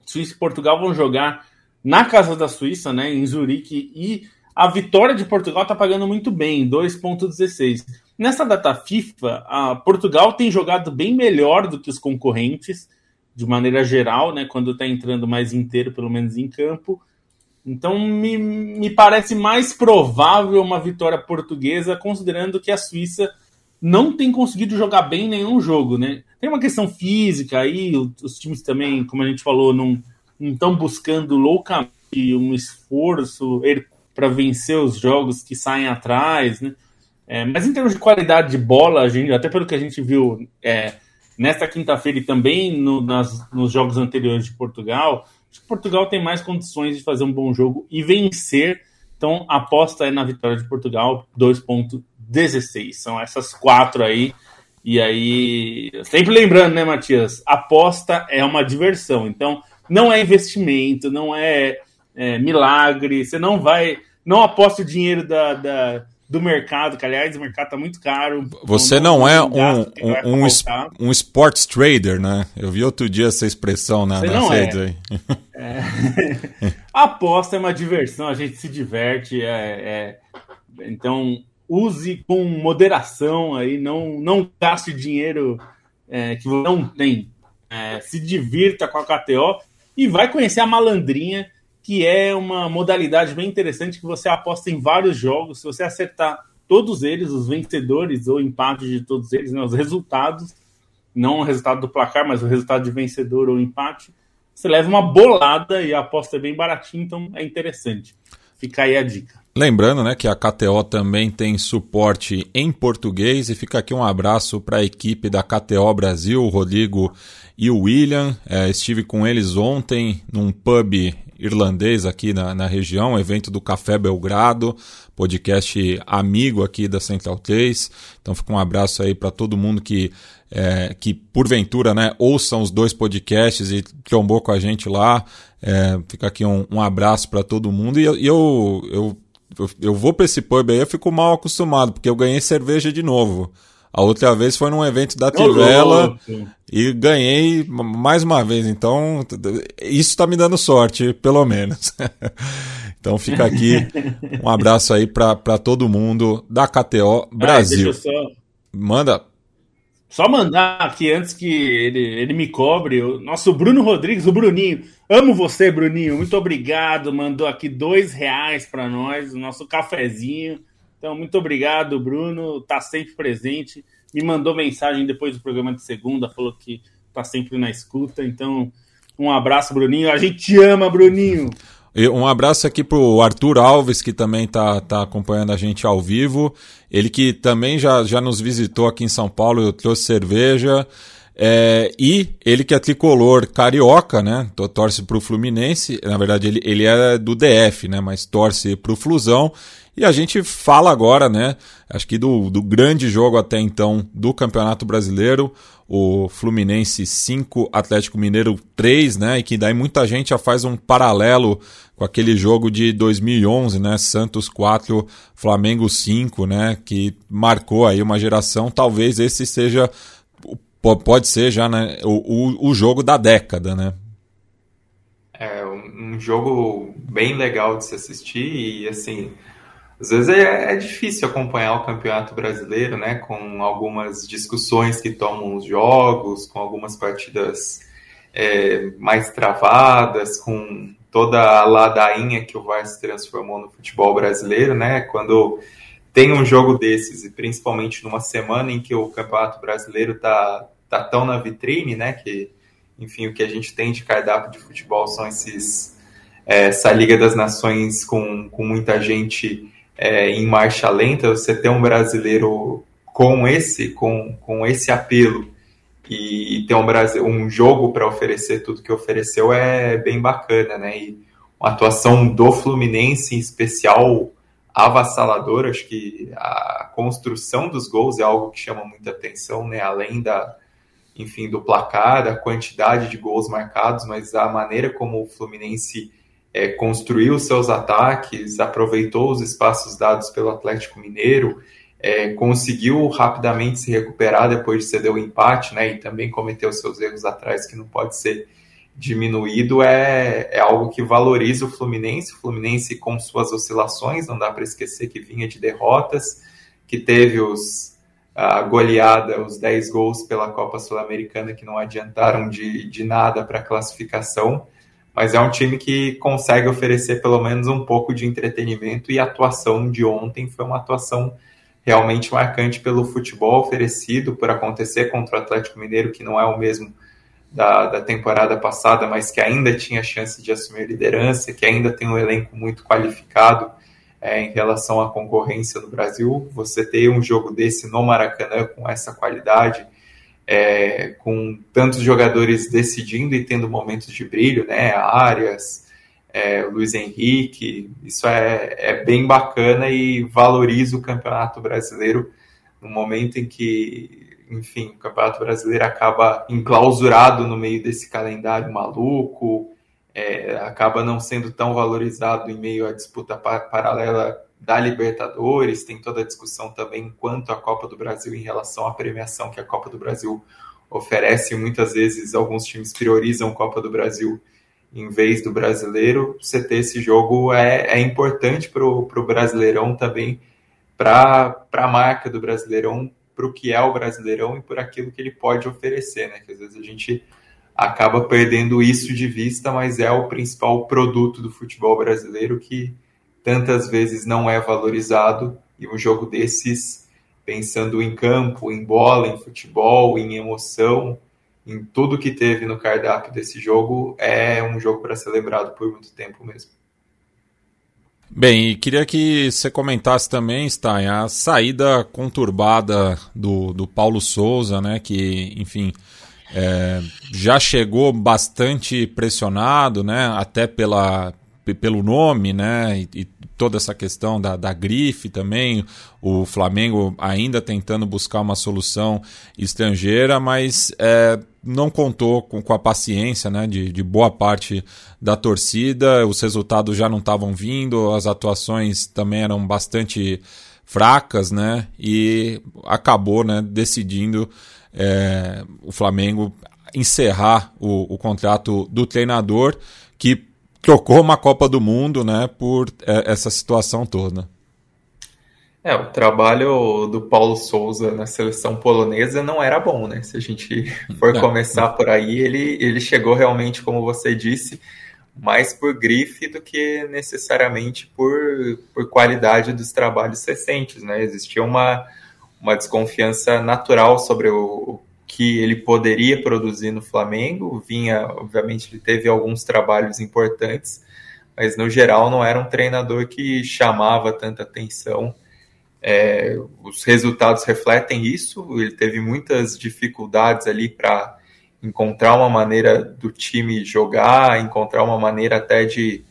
Suíça e Portugal vão jogar na casa da Suíça, né, em Zurique, e a vitória de Portugal está pagando muito bem, 2,16. Nessa data FIFA, a Portugal tem jogado bem melhor do que os concorrentes, de maneira geral, né? Quando está entrando mais inteiro, pelo menos em campo. Então, me, me parece mais provável uma vitória portuguesa, considerando que a Suíça não tem conseguido jogar bem em nenhum jogo, né? Tem uma questão física aí, os times também, como a gente falou, não estão buscando loucamente um esforço para vencer os jogos que saem atrás, né? É, mas em termos de qualidade de bola, a gente, até pelo que a gente viu é, nesta quinta-feira e também no, nas, nos jogos anteriores de Portugal, acho que Portugal tem mais condições de fazer um bom jogo e vencer. Então, a aposta é na vitória de Portugal, 2,16. São essas quatro aí. E aí, sempre lembrando, né, Matias? Aposta é uma diversão. Então, não é investimento, não é, é milagre. Você não vai. Não aposta o dinheiro da, da do mercado, que aliás o mercado está muito caro. Você não, não é um, um, um, um, sports trader, né? Eu vi outro dia essa expressão na, nas redes é. aí. É. aposta é uma diversão, a gente se diverte, é, é, então use com moderação aí, não, não gaste dinheiro é, que você não tem. É, se divirta com a KTO e vai conhecer a malandrinha que é uma modalidade bem interessante que você aposta em vários jogos. Se você acertar todos eles, os vencedores ou empates de todos eles, né, os resultados, não o resultado do placar, mas o resultado de vencedor ou empate, você leva uma bolada e a aposta é bem baratinha, então é interessante. Fica aí a dica. Lembrando né, que a KTO também tem suporte em português e fica aqui um abraço para a equipe da KTO Brasil, o Rodrigo e o William. É, estive com eles ontem num pub irlandês aqui na, na região, evento do Café Belgrado, podcast amigo aqui da Central 3. Então fica um abraço aí para todo mundo que, é, que porventura né, ouçam os dois podcasts e trombou com a gente lá. É, fica aqui um, um abraço para todo mundo. E eu, eu, eu eu, vou pra esse pub aí, eu fico mal acostumado, porque eu ganhei cerveja de novo. A outra vez foi num evento da Tivela e ganhei mais uma vez. Então, isso tá me dando sorte, pelo menos. então fica aqui um abraço aí para todo mundo da KTO Brasil. Ah, só... Manda. Só mandar aqui antes que ele, ele me cobre, o nosso Bruno Rodrigues, o Bruninho. Amo você, Bruninho. Muito obrigado. Mandou aqui dois reais para nós, o nosso cafezinho. Então, muito obrigado, Bruno. Tá sempre presente. Me mandou mensagem depois do programa de segunda, falou que tá sempre na escuta. Então, um abraço, Bruninho. A gente te ama, Bruninho. Um abraço aqui pro Arthur Alves, que também tá, tá acompanhando a gente ao vivo. Ele que também já, já nos visitou aqui em São Paulo, trouxe cerveja. É, e ele que é tricolor carioca, né? Torce pro Fluminense. Na verdade, ele, ele é do DF, né? Mas torce pro Flusão. E a gente fala agora, né? Acho que do, do grande jogo até então do Campeonato Brasileiro o Fluminense 5, Atlético Mineiro 3, né? E que daí muita gente já faz um paralelo com aquele jogo de 2011, né? Santos 4, Flamengo 5, né? Que marcou aí uma geração. Talvez esse seja, pode ser já, né? O, o, o jogo da década, né? É um jogo bem legal de se assistir e assim às vezes é, é, difícil acompanhar o campeonato brasileiro, né? Com algumas discussões que tomam os jogos, com algumas partidas é, mais travadas, com toda a ladainha que o VAR se transformou no futebol brasileiro, né? Quando tem um jogo desses, e principalmente numa semana em que o campeonato brasileiro tá, tá tão na vitrine, né? Que, enfim, o que a gente tem de cardápio de futebol são esses. É, essa Liga das Nações com, com muita gente é, em marcha lenta, você ter um brasileiro com esse, com, com esse apelo e, ter um, um jogo para oferecer tudo que ofereceu é bem bacana, né? E uma atuação do Fluminense em especial avassaladora, acho que a construção dos gols é algo que chama muita atenção, né? Além da, enfim, do placar, da quantidade de gols marcados, mas a maneira como o Fluminense é, construiu seus ataques, aproveitou os espaços dados pelo Atlético Mineiro, é, conseguiu rapidamente se recuperar depois de ceder o empate, né, e também cometeu seus erros atrás que não pode ser diminuído, é, é algo que valoriza o Fluminense, o Fluminense com suas oscilações, não dá para esquecer que vinha de derrotas, que teve os, a goleada, os 10 gols pela Copa Sul-Americana que não adiantaram de, de nada para a classificação, mas é um time que consegue oferecer pelo menos um pouco de entretenimento e a atuação de ontem foi uma atuação realmente marcante pelo futebol oferecido por acontecer contra o Atlético Mineiro, que não é o mesmo da, da temporada passada, mas que ainda tinha chance de assumir liderança, que ainda tem um elenco muito qualificado é, em relação à concorrência no Brasil. Você ter um jogo desse no Maracanã com essa qualidade é, com tantos jogadores decidindo e tendo momentos de brilho, né? Arias, é, Luiz Henrique, isso é, é bem bacana e valoriza o Campeonato Brasileiro no momento em que, enfim, o Campeonato Brasileiro acaba enclausurado no meio desse calendário maluco, é, acaba não sendo tão valorizado em meio à disputa paralela da Libertadores, tem toda a discussão também quanto à Copa do Brasil em relação à premiação que a Copa do Brasil oferece. Muitas vezes alguns times priorizam a Copa do Brasil em vez do brasileiro. Você ter esse jogo é, é importante para o Brasileirão também, para a marca do Brasileirão, para o que é o Brasileirão e por aquilo que ele pode oferecer, né? Que às vezes a gente acaba perdendo isso de vista, mas é o principal produto do futebol brasileiro que tantas vezes não é valorizado e um jogo desses, pensando em campo, em bola, em futebol, em emoção, em tudo que teve no cardápio desse jogo, é um jogo para ser lembrado por muito tempo mesmo. Bem, e queria que você comentasse também, Stein, a saída conturbada do, do Paulo Souza, né? Que, enfim, é, já chegou bastante pressionado, né? Até pela, pelo nome, né? E, e, toda essa questão da, da grife também. O Flamengo ainda tentando buscar uma solução estrangeira, mas é, não contou com, com a paciência né, de, de boa parte da torcida. Os resultados já não estavam vindo, as atuações também eram bastante fracas, né? E acabou né, decidindo é, o Flamengo encerrar o, o contrato do treinador que trocou uma Copa do Mundo, né, por é, essa situação toda. É, o trabalho do Paulo Souza na seleção polonesa não era bom, né? Se a gente for começar por aí, ele, ele chegou realmente, como você disse, mais por grife do que necessariamente por, por qualidade dos trabalhos recentes, né? Existia uma, uma desconfiança natural sobre o, que ele poderia produzir no Flamengo. Vinha, obviamente, ele teve alguns trabalhos importantes, mas no geral não era um treinador que chamava tanta atenção. É, os resultados refletem isso. Ele teve muitas dificuldades ali para encontrar uma maneira do time jogar, encontrar uma maneira até de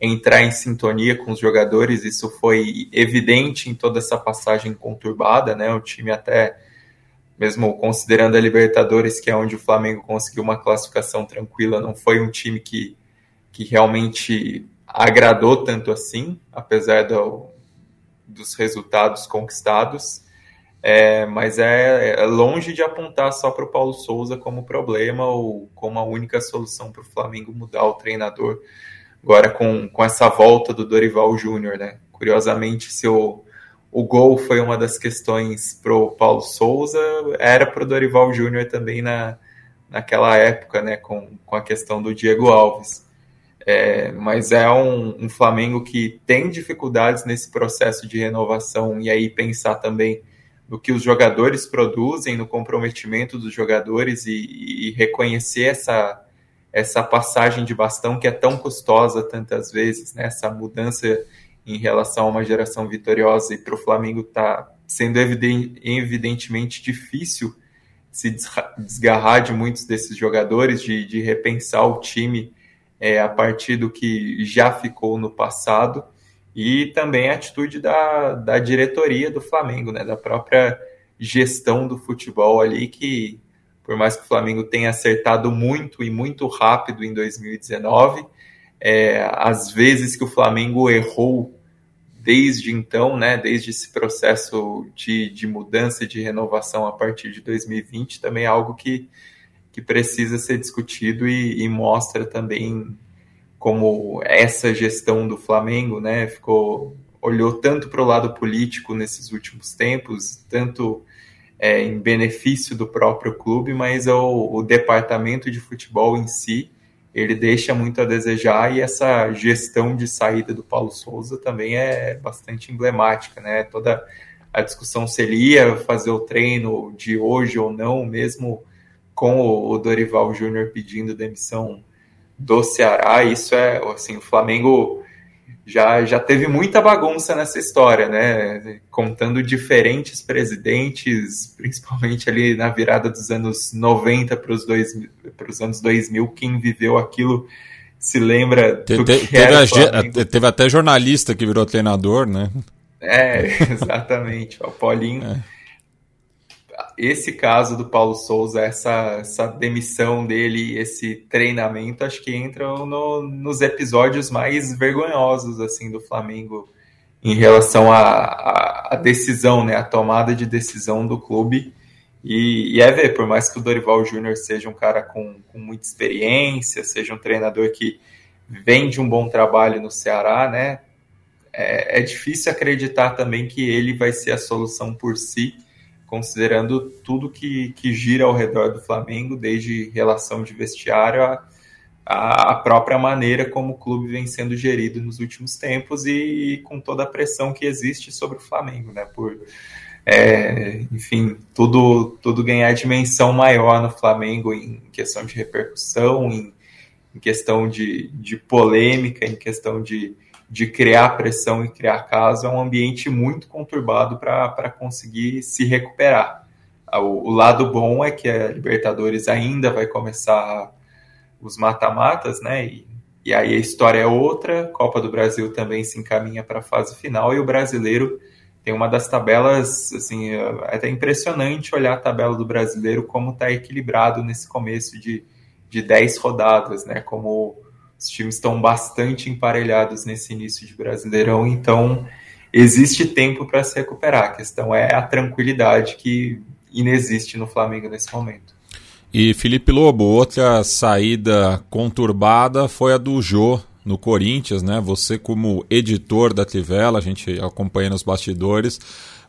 entrar em sintonia com os jogadores. Isso foi evidente em toda essa passagem conturbada, né? O time até mesmo considerando a Libertadores, que é onde o Flamengo conseguiu uma classificação tranquila, não foi um time que, que realmente agradou tanto assim, apesar do, dos resultados conquistados. É, mas é, é, longe de apontar só para o Paulo Souza como problema ou como a única solução para o Flamengo mudar o treinador. Agora, com, com essa volta do Dorival Júnior, né? Curiosamente, se o, o gol foi uma das questões pro Paulo Souza, era pro Dorival Júnior também na, naquela época, né, com, com a questão do Diego Alves. É, mas é um, um, Flamengo que tem dificuldades nesse processo de renovação e aí pensar também no que os jogadores produzem, no comprometimento dos jogadores e, e reconhecer essa, essa passagem de bastão que é tão custosa tantas vezes, né? essa mudança em relação a uma geração vitoriosa e para o Flamengo está sendo evidentemente difícil se desgarrar de muitos desses jogadores, de, de repensar o time é, a partir do que já ficou no passado e também a atitude da, da diretoria do Flamengo, né, da própria gestão do futebol ali, que por mais que o Flamengo tenha acertado muito e muito rápido em 2019, é, às vezes que o Flamengo errou desde então, né, desde esse processo de, de mudança, de renovação a partir de 2020, também é algo que, que precisa ser discutido e, e mostra também como essa gestão do Flamengo, né, ficou olhou tanto para o lado político nesses últimos tempos, tanto é, em benefício do próprio clube, mas o, o departamento de futebol em si ele deixa muito a desejar e essa gestão de saída do Paulo Souza também é bastante emblemática, né? Toda a discussão se ele ia fazer o treino de hoje ou não, mesmo com o Dorival Júnior pedindo demissão do Ceará, isso é assim, o Flamengo já, já teve muita bagunça nessa história, né? Contando diferentes presidentes, principalmente ali na virada dos anos 90 para os anos 2000, quem viveu aquilo se lembra te, do te, que teve, teve até jornalista que virou treinador, né? É, exatamente. o Paulinho. É esse caso do Paulo Souza, essa, essa demissão dele, esse treinamento, acho que entram no, nos episódios mais vergonhosos assim do Flamengo em relação à decisão, né, a tomada de decisão do clube. E, e, é ver, por mais que o Dorival Júnior seja um cara com, com muita experiência, seja um treinador que vem de um bom trabalho no Ceará, né? É, é difícil acreditar também que ele vai ser a solução por si considerando tudo que, que gira ao redor do Flamengo, desde relação de vestiário a, a própria maneira como o clube vem sendo gerido nos últimos tempos e, e com toda a pressão que existe sobre o Flamengo, né? Por, é, enfim, tudo, tudo ganhar dimensão maior no Flamengo em questão de repercussão, em, em questão de, de polêmica, em questão de, de criar pressão e criar caso, é um ambiente muito conturbado para conseguir se recuperar. O, o, lado bom é que a Libertadores ainda vai começar os mata-matas, né? E, e aí a história é outra. Copa do Brasil também se encaminha para a fase final e o brasileiro tem uma das tabelas, assim, é até impressionante olhar a tabela do brasileiro como está equilibrado nesse começo de, de 10 rodadas, né? Como os times estão bastante emparelhados nesse início de Brasileirão, então existe tempo para se recuperar. A questão é a tranquilidade que inexiste no Flamengo nesse momento. E Felipe Lobo, outra saída conturbada foi a do Jô no Corinthians, né? Você como editor da Trivela, a gente acompanha nos bastidores,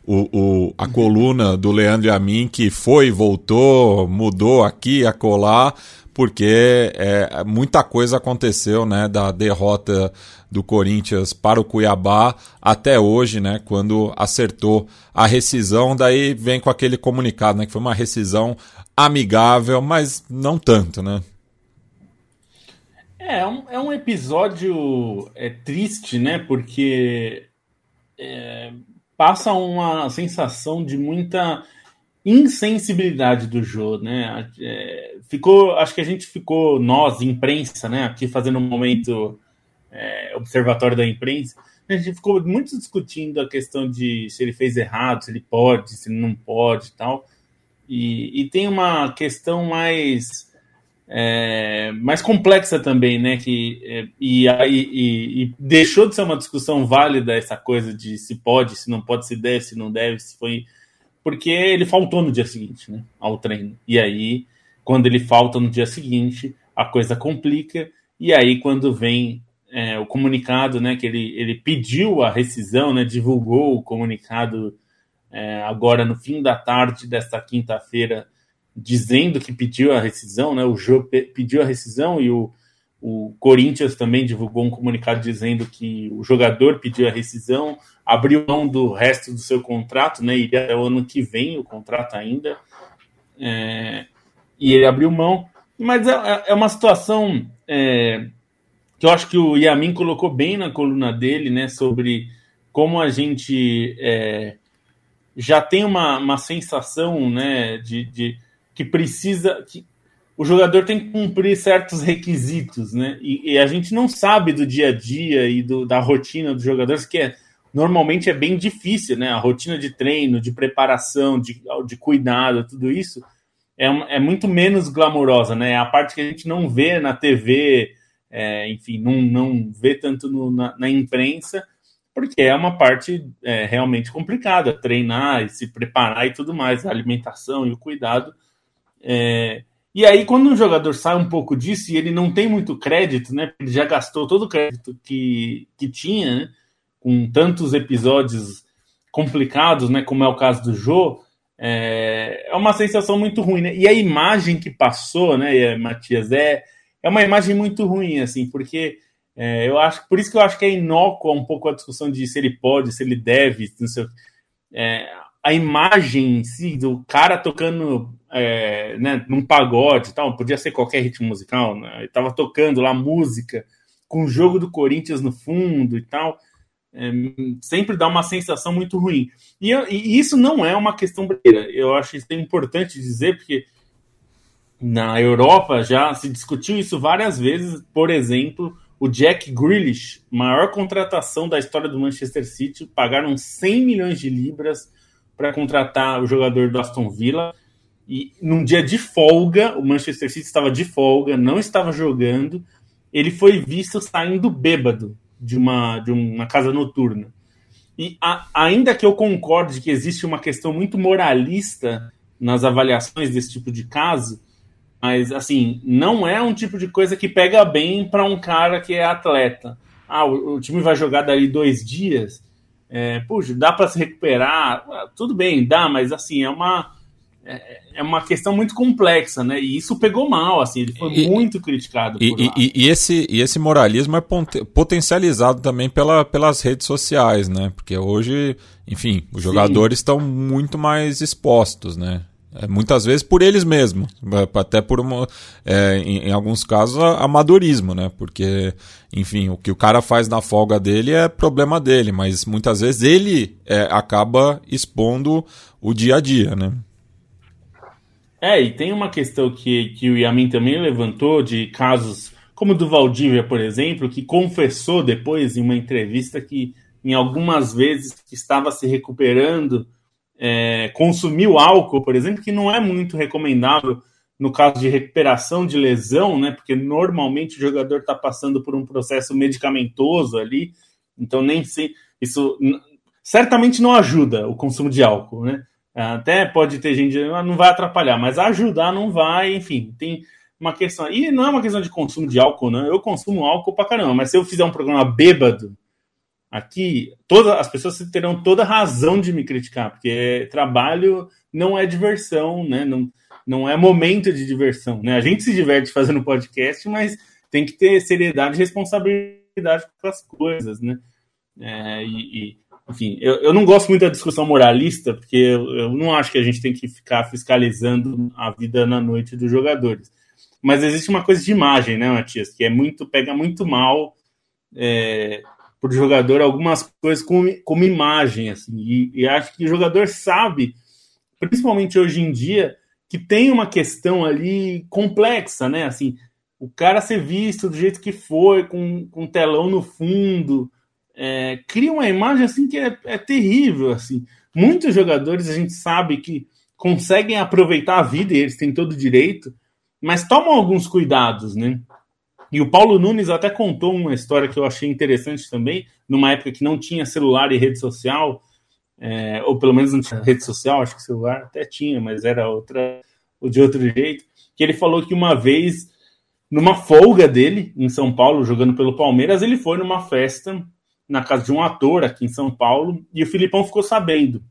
o, o, a coluna do Leandro Amin que foi, voltou, mudou aqui, acolá, porque é, muita coisa aconteceu, né, da derrota do Corinthians para o Cuiabá até hoje, né, quando acertou a rescisão, daí vem com aquele comunicado, né, que foi uma rescisão amigável, mas não tanto, né? É, é um, é um episódio é, triste, né, porque é, passa uma sensação de muita insensibilidade do jogo, né? É, ficou, acho que a gente ficou, nós, imprensa, né, aqui fazendo um momento é, observatório da imprensa, a gente ficou muito discutindo a questão de se ele fez errado, se ele pode, se ele não pode tal. E, e tem uma questão mais é, mais complexa também, né? Que, é, e, e, e, deixou de ser uma discussão válida essa coisa de se pode, se não pode, se deve, se não deve, se foi. Porque ele faltou no dia seguinte, né? Ao treino. E aí quando ele falta no dia seguinte, a coisa complica, e aí quando vem é, o comunicado, né, que ele, ele pediu a rescisão, né, divulgou o comunicado é, agora no fim da tarde desta quinta-feira, dizendo que pediu a rescisão, né, o Jô pediu a rescisão e o, o Corinthians também divulgou um comunicado dizendo que o jogador pediu a rescisão, abriu mão do resto do seu contrato, né, iria até o ano que vem o contrato ainda, é, e ele abriu mão. Mas é, é, é uma situação é, que eu acho que o Yamin colocou bem na coluna dele, né? Sobre como a gente é, já tem uma, uma sensação, né? De, de que precisa que o jogador tem que cumprir certos requisitos, né? E, e a gente não sabe do dia a dia e do, da rotina dos jogadores que é normalmente é bem difícil, né? A rotina de treino, de preparação, de, de cuidado, tudo isso é, é muito menos glamourosa, né? É a parte que a gente não vê na TV, é, enfim, não, não vê tanto no, na, na, imprensa, porque é uma parte é, realmente complicada, treinar e se preparar e tudo mais, a alimentação e o cuidado. É, e aí, quando um jogador sai um pouco disso e ele não tem muito crédito, né? Ele já gastou todo o crédito que, que tinha, né? Com tantos episódios complicados, né? Como é o caso do Jô, é, é uma sensação muito ruim, né? E a imagem que passou, né, Matias, é, é uma imagem muito ruim, assim, porque é, eu acho, por isso que eu acho que é inócua um pouco a discussão de se ele pode, se ele deve, não sei, é, a imagem em si do cara tocando é, né, num pagode tal, podia ser qualquer ritmo musical, né? Ele tava tocando lá música com o jogo do Corinthians no fundo e tal é, sempre dá uma sensação muito ruim. E, e, isso não é uma questão brasileira. Eu acho isso importante dizer, porque na Europa já se discutiu isso várias vezes. Por exemplo, o Jack Grealish, maior contratação da história do Manchester City, pagaram 100 milhões de libras para contratar o jogador do Aston Villa. E num dia de folga, o Manchester City estava de folga, não estava jogando. Ele foi visto saindo bêbado de uma, de uma casa noturna. E a, ainda que eu concorde que existe uma questão muito moralista nas avaliações desse tipo de caso, mas assim, não é um tipo de coisa que pega bem para um cara que é atleta. Ah, o, o time vai jogar dali dois dias. É, puxa, dá para se recuperar? Ah, tudo bem, dá, mas assim, é uma é, é uma questão muito complexa, né? E isso pegou mal, assim, ele foi e, muito criticado. E, e, e, esse, e esse moralismo é potencializado também pela, pelas redes sociais, né? Porque hoje, enfim, os jogadores Sim. estão muito mais expostos, né? É, muitas vezes por eles mesmos, até por uma, é, em, em, alguns casos, amadorismo, né? Porque, enfim, o que o cara faz na folga dele é problema dele, mas muitas vezes ele é, acaba expondo o dia a dia, né? É, e tem uma questão que, que o Yamin também levantou de casos como o do Valdívia, por exemplo, que confessou depois em uma entrevista que em algumas vezes que estava se recuperando é, consumiu álcool, por exemplo, que não é muito recomendável no caso de recuperação de lesão, né? Porque normalmente o jogador está passando por um processo medicamentoso ali, então nem sei. Isso certamente não ajuda o consumo de álcool, né? Até pode ter gente não vai atrapalhar, mas ajudar não vai, enfim, tem uma questão. E não é uma questão de consumo de álcool, não. Eu consumo álcool pra caramba, mas se eu fizer um programa bêbado, Aqui, todas as pessoas terão toda razão de me criticar, porque trabalho não é diversão, né? Não, não é momento de diversão, né? A gente se diverte fazendo podcast, mas tem que ter seriedade e responsabilidade com as coisas, né? É, e, e, enfim, eu, eu não gosto muito da discussão moralista, porque eu, eu não acho que a gente tem que ficar fiscalizando a vida na noite dos jogadores. Mas existe uma coisa de imagem, né, Matias, que é muito, pega muito mal. É, para o jogador algumas coisas como, como imagem, assim, e, e acho que o jogador sabe, principalmente hoje em dia, que tem uma questão ali complexa, né? Assim, o cara ser visto do jeito que foi, com, com telão no fundo, é, cria uma imagem assim que é, é terrível, assim. Muitos jogadores a gente sabe que conseguem aproveitar a vida e eles têm todo o direito, mas tomam alguns cuidados, né? E o Paulo Nunes até contou uma história que eu achei interessante também, numa época que não tinha celular e rede social, é, ou pelo menos não tinha rede social, acho que celular até tinha, mas era outra, de outro jeito, que ele falou que uma vez, numa folga dele, em São Paulo, jogando pelo Palmeiras, ele foi numa festa na casa de um ator aqui em São Paulo, e o Filipão ficou sabendo.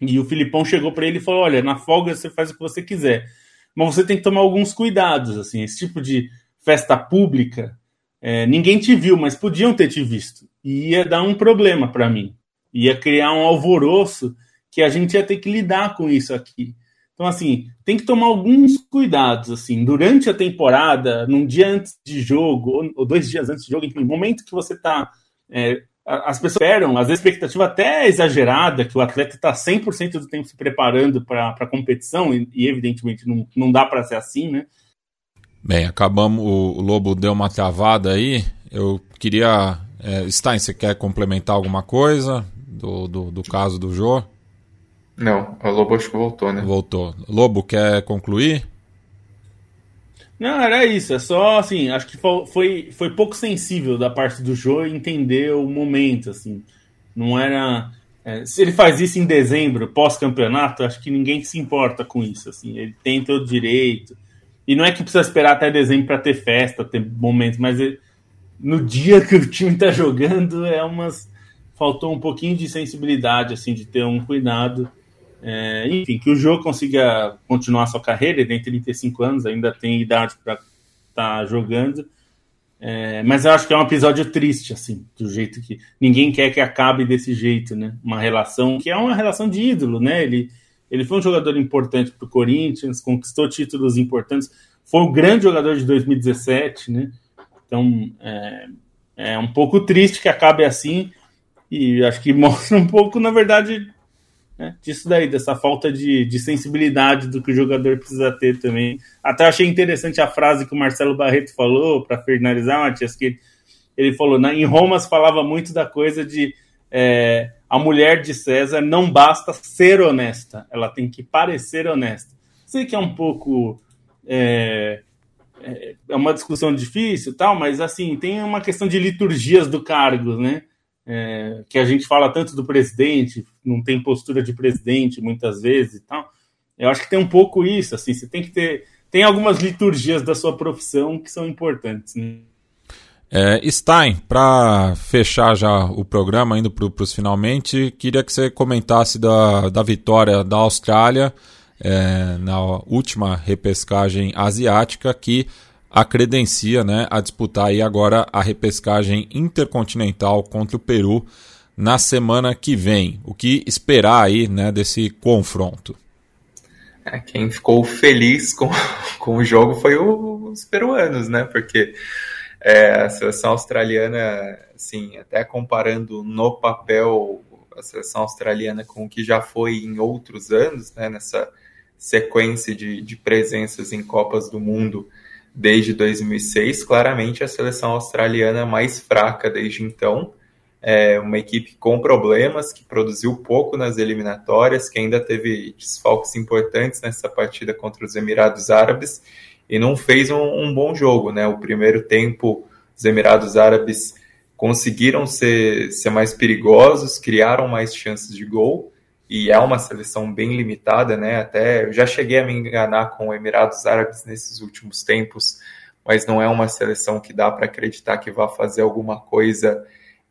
E o Filipão chegou para ele e falou: Olha, na folga você faz o que você quiser, mas você tem que tomar alguns cuidados. assim Esse tipo de festa pública, é, ninguém te viu, mas podiam ter te visto. E ia dar um problema para mim. Ia criar um alvoroço que a gente ia ter que lidar com isso aqui. Então, assim, tem que tomar alguns cuidados, assim, durante a temporada, num dia antes de jogo, ou dois dias antes de jogo, enfim, momento que você está. É, as pessoas esperam, às vezes, expectativa até exagerada, que o atleta está 100% do tempo se preparando para a competição, e, e, evidentemente não, não dá para ser assim, né? Bem, acabamos. O, Lobo deu uma travada aí. Eu queria. É, Stein, você quer complementar alguma coisa do, do, do caso do Jô? Não, o Lobo acho que voltou, né? Voltou. Lobo, quer concluir? Não, era isso. É só assim, acho que foi, foi pouco sensível da parte do Jô entender o momento, assim. Não era. É, se ele faz isso em dezembro, pós-campeonato, acho que ninguém se importa com isso. Assim, ele tem todo direito. E não é que precisa esperar até dezembro para ter festa, ter momentos, mas no dia que o time está jogando é umas faltou um pouquinho de sensibilidade, assim, de ter um cuidado. É, enfim, que o jogo consiga continuar sua carreira, ele tem 35 anos, ainda tem idade para estar tá jogando. É, mas eu acho que é um episódio triste, assim, do jeito que ninguém quer que acabe desse jeito, né? Uma relação que é uma relação de ídolo, né? Ele ele foi um jogador importante para o Corinthians, conquistou títulos importantes, foi o grande jogador de 2017, né? Então é, é um pouco triste que acabe assim, e acho que mostra um pouco, na verdade, né, disso daí, dessa falta de, de sensibilidade do que o jogador precisa ter também. Até achei interessante a frase que o Marcelo Barreto falou, para finalizar, Matias, que ele, falou: na, em Roma falava muito da coisa de. É, a mulher de César não basta ser honesta, ela tem que parecer honesta. Sei que é um pouco. É, é, é uma discussão difícil, tal, mas assim, tem uma questão de liturgias do cargo, né? É, que a gente fala tanto do presidente, não tem postura de presidente muitas vezes e tal. Eu acho que tem um pouco isso, assim, você tem que ter. Tem algumas liturgias da sua profissão que são importantes, né? É, Stein, para fechar já o programa, indo para os finalmente, queria que você comentasse da, da vitória da Austrália é, na última repescagem asiática, que a credencia né, a disputar aí agora a repescagem intercontinental contra o Peru na semana que vem. O que esperar aí né, desse confronto? É, quem ficou feliz com, com o jogo foi o, os peruanos, né? Porque é, a seleção australiana, assim, até comparando no papel a seleção australiana com o que já foi em outros anos, né? Nessa sequência de, de presenças em Copas do Mundo desde 2006, claramente a seleção australiana mais fraca desde então é uma equipe com problemas, que produziu pouco nas eliminatórias, que ainda teve desfalques importantes nessa partida contra os Emirados Árabes e não fez um, um bom jogo. Né? O primeiro tempo, os Emirados Árabes conseguiram ser, ser mais perigosos, criaram mais chances de gol e é uma seleção bem limitada, né? Até eu já cheguei a me enganar com Emirados Árabes nesses últimos tempos, mas não é uma seleção que dá para acreditar que vá fazer alguma coisa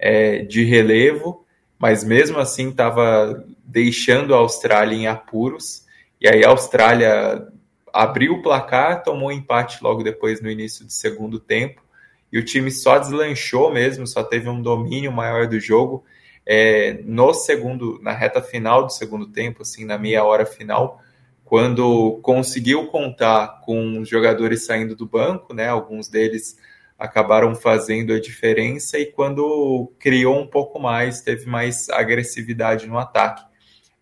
é, de relevo, mas mesmo assim estava deixando a Austrália em apuros. E aí a Austrália abriu o placar, tomou um empate logo depois no início do segundo tempo. E o time só deslanchou mesmo, só teve um domínio maior do jogo é, no segundo, na reta final do segundo tempo, assim, na meia hora final, quando conseguiu contar com os jogadores saindo do banco, né? Alguns deles acabaram fazendo a diferença e quando criou um pouco mais, teve mais agressividade no ataque.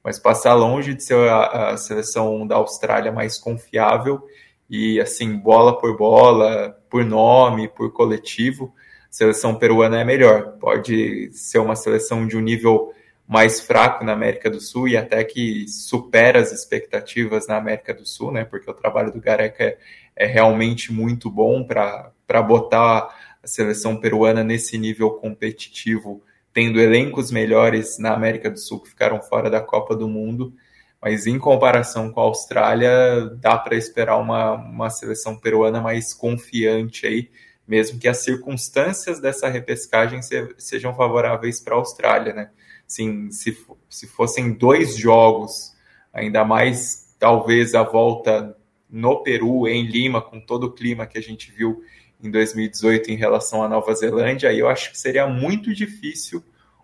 Mas passar longe de ser a, a seleção da Austrália mais confiável e assim, bola por bola, por nome, por coletivo, a seleção peruana é melhor. Pode ser uma seleção de um nível mais fraco na América do Sul e até que supera as expectativas na América do Sul, né? Porque o trabalho do Gareca é, é realmente muito bom para botar a seleção peruana nesse nível competitivo, tendo elencos melhores na América do Sul que ficaram fora da Copa do Mundo. Mas em comparação com a Austrália, dá para esperar uma, uma seleção peruana mais confiante aí, mesmo que as circunstâncias dessa repescagem se, sejam favoráveis para a Austrália, né? Assim, se, se fossem dois jogos, ainda mais talvez a volta no Peru, em Lima, com todo o clima que a gente viu em 2018 em relação à Nova Zelândia, aí eu acho que seria muito difícil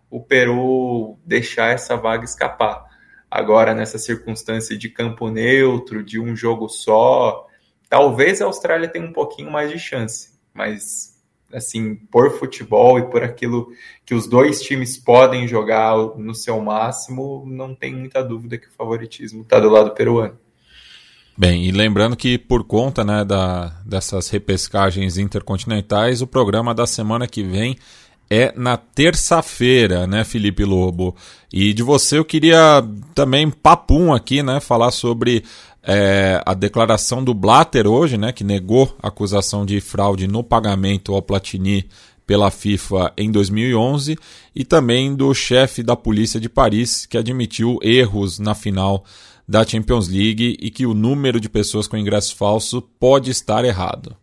o Peru deixar essa vaga escapar. Agora, nessa circunstância de campo neutro, de um jogo só, talvez a Austrália tenha um pouquinho mais de chance, mas assim, por futebol e por aquilo que os dois times podem jogar no seu máximo, não tem muita dúvida que o favoritismo está do lado peruano. Bem, e lembrando que por conta né, da, dessas repescagens intercontinentais, o programa da semana que vem é na terça-feira, né, Felipe Lobo? E de você eu queria também papum aqui, né, falar sobre é, a declaração do Blatter hoje, né, que negou a acusação de fraude no pagamento ao Platini pela FIFA em 2011 e também do chefe da polícia de Paris que admitiu erros na final da Champions League e que o número de pessoas com ingresso falso pode estar errado.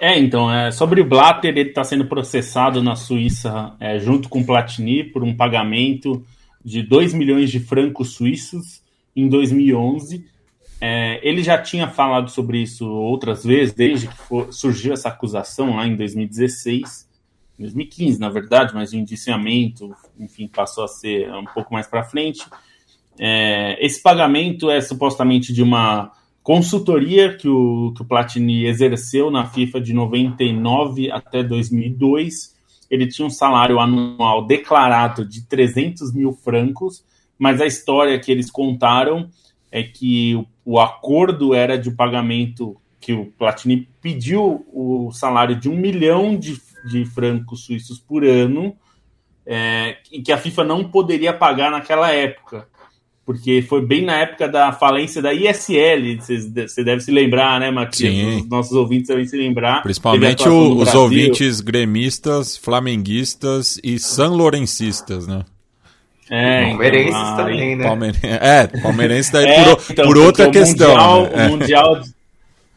É, então, é, sobre o Blatter, ele está sendo processado na Suíça é, junto com Platini por um pagamento de 2 milhões de francos suíços em 2011. É, ele já tinha falado sobre isso outras vezes, desde que for, surgiu essa acusação lá em 2016, 2015, na verdade, mas o indiciamento, enfim, passou a ser um pouco mais para frente. É, esse pagamento é supostamente de uma consultoria que o, que o Platini exerceu na FIFA de 99 até 2002. Ele tinha um salário anual declarado de 300 mil francos, mas a história que eles contaram é que o, o acordo era de pagamento que o Platini pediu o salário de um milhão de, de francos suíços por ano, é, e que a FIFA não poderia pagar naquela época porque foi bem na época da falência da ISL, você deve se lembrar, né, Matias? Sim. Os nossos ouvintes devem se lembrar. Principalmente o, os ouvintes gremistas, flamenguistas e sanlorencistas, né? É, palmeirenses então, também, né? Palmeirense, é, palmeirense daí é, por, então, por outra questão. Mundial, né? o, é. mundial,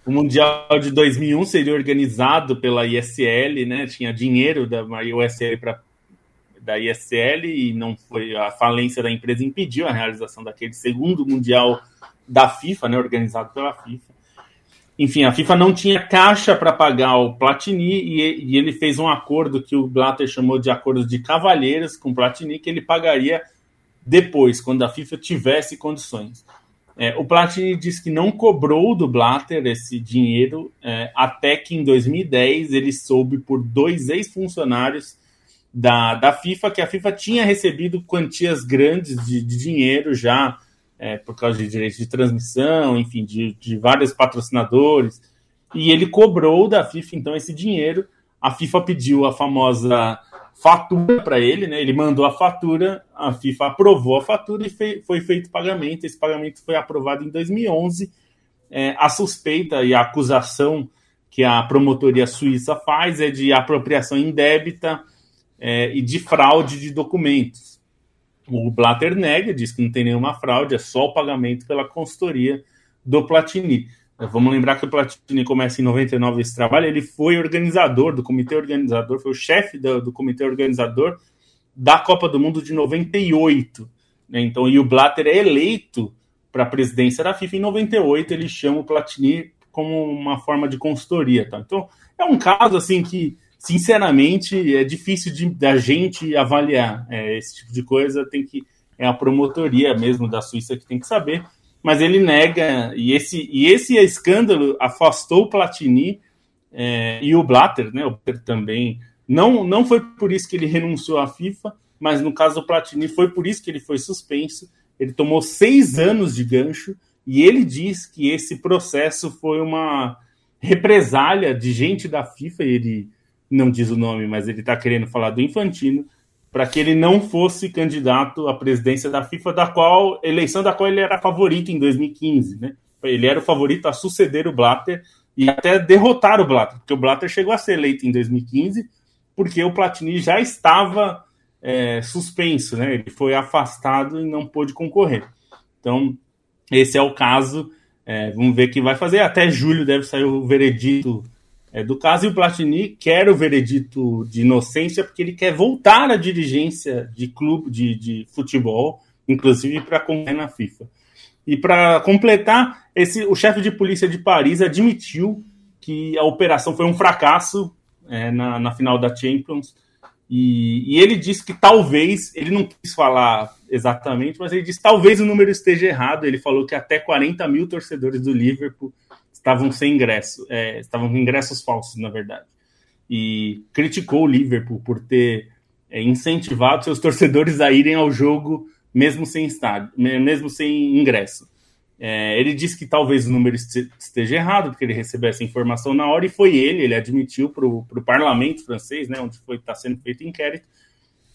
o Mundial de 2001 seria organizado pela ISL, né? Tinha dinheiro da ISL para da ISL e não foi a falência da empresa impediu a realização daquele segundo mundial da FIFA, né, organizado pela FIFA. Enfim, a FIFA não tinha caixa para pagar o Platini e, e, ele fez um acordo que o Blatter chamou de acordo de cavalheiros com o Platini que ele pagaria depois, quando a FIFA tivesse condições. É, o Platini disse que não cobrou do Blatter esse dinheiro é, até que em 2010 ele soube por dois ex-funcionários da, da FIFA que a FIFA tinha recebido quantias grandes de, de dinheiro já é, por causa de direitos de transmissão, enfim, de, de vários patrocinadores. E ele cobrou da FIFA então esse dinheiro. A FIFA pediu a famosa fatura para ele, né? Ele mandou a fatura, a FIFA aprovou a fatura e fei, foi feito pagamento. Esse pagamento foi aprovado em 2011. É, a suspeita e a acusação que a promotoria suíça faz é de apropriação indébita é, e de fraude de documentos. O Blatter nega, diz que não tem nenhuma fraude, é só o pagamento pela consultoria do Platini. Vamos lembrar que o Platini começa em 99 esse trabalho, ele foi organizador do comitê organizador, foi o chefe do, do comitê organizador da Copa do Mundo de 98. Né? Então, e o Blatter é eleito para a presidência da FIFA em 98, ele chama o Platini como uma forma de consultoria. Tá? Então, é um caso assim que, sinceramente, é difícil de, da gente avaliar. É, esse tipo de coisa tem que. É a promotoria mesmo da Suíça que tem que saber mas ele nega, e esse, e esse escândalo afastou o Platini é, e o Blatter, né? O Blatter também. Não, não foi por isso que ele renunciou à FIFA, mas no caso do Platini foi por isso que ele foi suspenso. Ele tomou seis anos de gancho e ele diz que esse processo foi uma represália de gente da FIFA. Ele não diz o nome, mas ele está querendo falar do Infantino para que ele não fosse candidato à presidência da FIFA, da qual eleição da qual ele era favorito em 2015, né? Ele era o favorito a suceder o Blatter e até derrotar o Blatter, porque o Blatter chegou a ser eleito em 2015 porque o Platini já estava é, suspenso, né? Ele foi afastado e não pôde concorrer. Então, esse é o caso. É, vamos ver o que vai fazer. Até julho deve sair o veredito é, do caso, e o Platini quer o veredito de inocência porque ele quer voltar à dirigência de clube de, de futebol, inclusive para concorrer na FIFA. E para completar, esse, o chefe de polícia de Paris admitiu que a operação foi um fracasso é, na, na final da Champions. E, e, ele disse que talvez, ele não quis falar exatamente, mas ele disse talvez o número esteja errado. Ele falou que até 40 mil torcedores do Liverpool estavam sem ingresso, é, estavam com ingressos falsos, na verdade. E criticou o Liverpool por ter é, incentivado seus torcedores a irem ao jogo mesmo sem estádio, mesmo sem ingresso. É, ele disse que talvez o número esteja errado, porque ele recebeu essa informação na hora, e foi ele, ele admitiu para o parlamento francês, né, onde está sendo feito inquérito,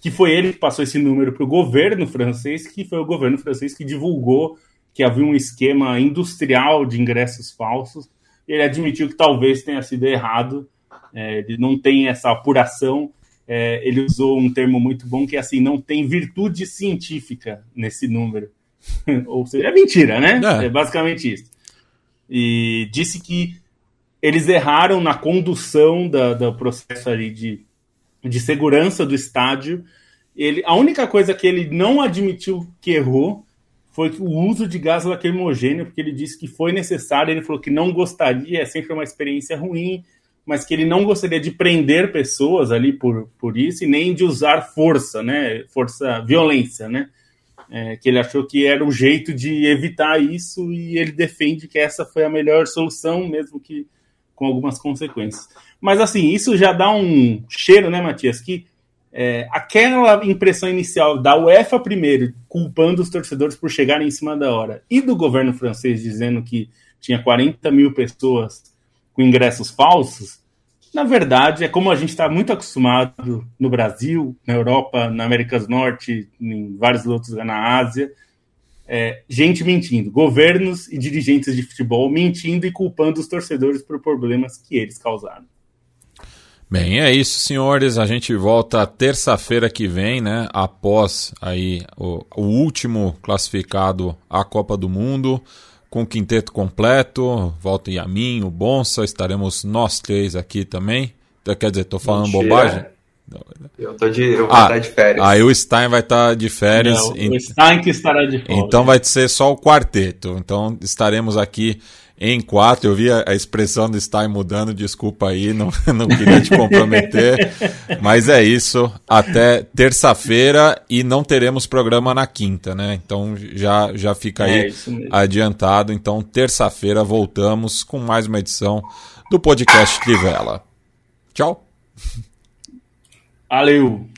que foi ele que passou esse número para o governo francês, que foi o governo francês que divulgou que havia um esquema industrial de ingressos falsos. Ele admitiu que talvez tenha sido errado, é, ele não tem essa apuração. É, ele usou um termo muito bom que é assim: não tem virtude científica nesse número. Ou seja, é mentira, né? É. é basicamente isso. E disse que eles erraram na condução da, do processo ali de, de segurança do estádio. Ele, a única coisa que ele não admitiu que errou foi o uso de gás lacrimogêneo, porque ele disse que foi necessário, ele falou que não gostaria, é sempre uma experiência ruim, mas que ele não gostaria de prender pessoas ali por, por isso e nem de usar força, né, força, violência, né, é, que ele achou que era o jeito de evitar isso e ele defende que essa foi a melhor solução, mesmo que com algumas consequências. Mas assim, isso já dá um cheiro, né, Matias, que é, aquela impressão inicial da UEFA primeiro, culpando os torcedores por chegarem em cima da hora, e do governo francês dizendo que tinha 40 mil pessoas com ingressos falsos, na verdade é como a gente está muito acostumado no Brasil, na Europa, na América do Norte, em vários outros na Ásia, é, gente mentindo, governos e dirigentes de futebol mentindo e culpando os torcedores por problemas que eles causaram. Bem, é isso, senhores. A gente volta terça-feira que vem, né? Após aí o, o, último classificado à Copa do Mundo, com o quinteto completo. Volta Yamin, o Bonsa, estaremos nós três aqui também. Então, quer dizer, tô falando Mentira. bobagem? Eu, tô de, eu vou ah, estar de férias. Aí o Stein vai estar de férias. Não, o Stein que estará de férias. Então vai ser só o quarteto. Então estaremos aqui em quatro. Eu vi a, expressão do Stein mudando, desculpa aí, não, não queria te comprometer. mas é isso. Até terça-feira e não teremos programa na quinta, né? Então já, já fica aí é adiantado. Então, terça-feira voltamos com mais uma edição do podcast Trivela. Tchau. Valeu!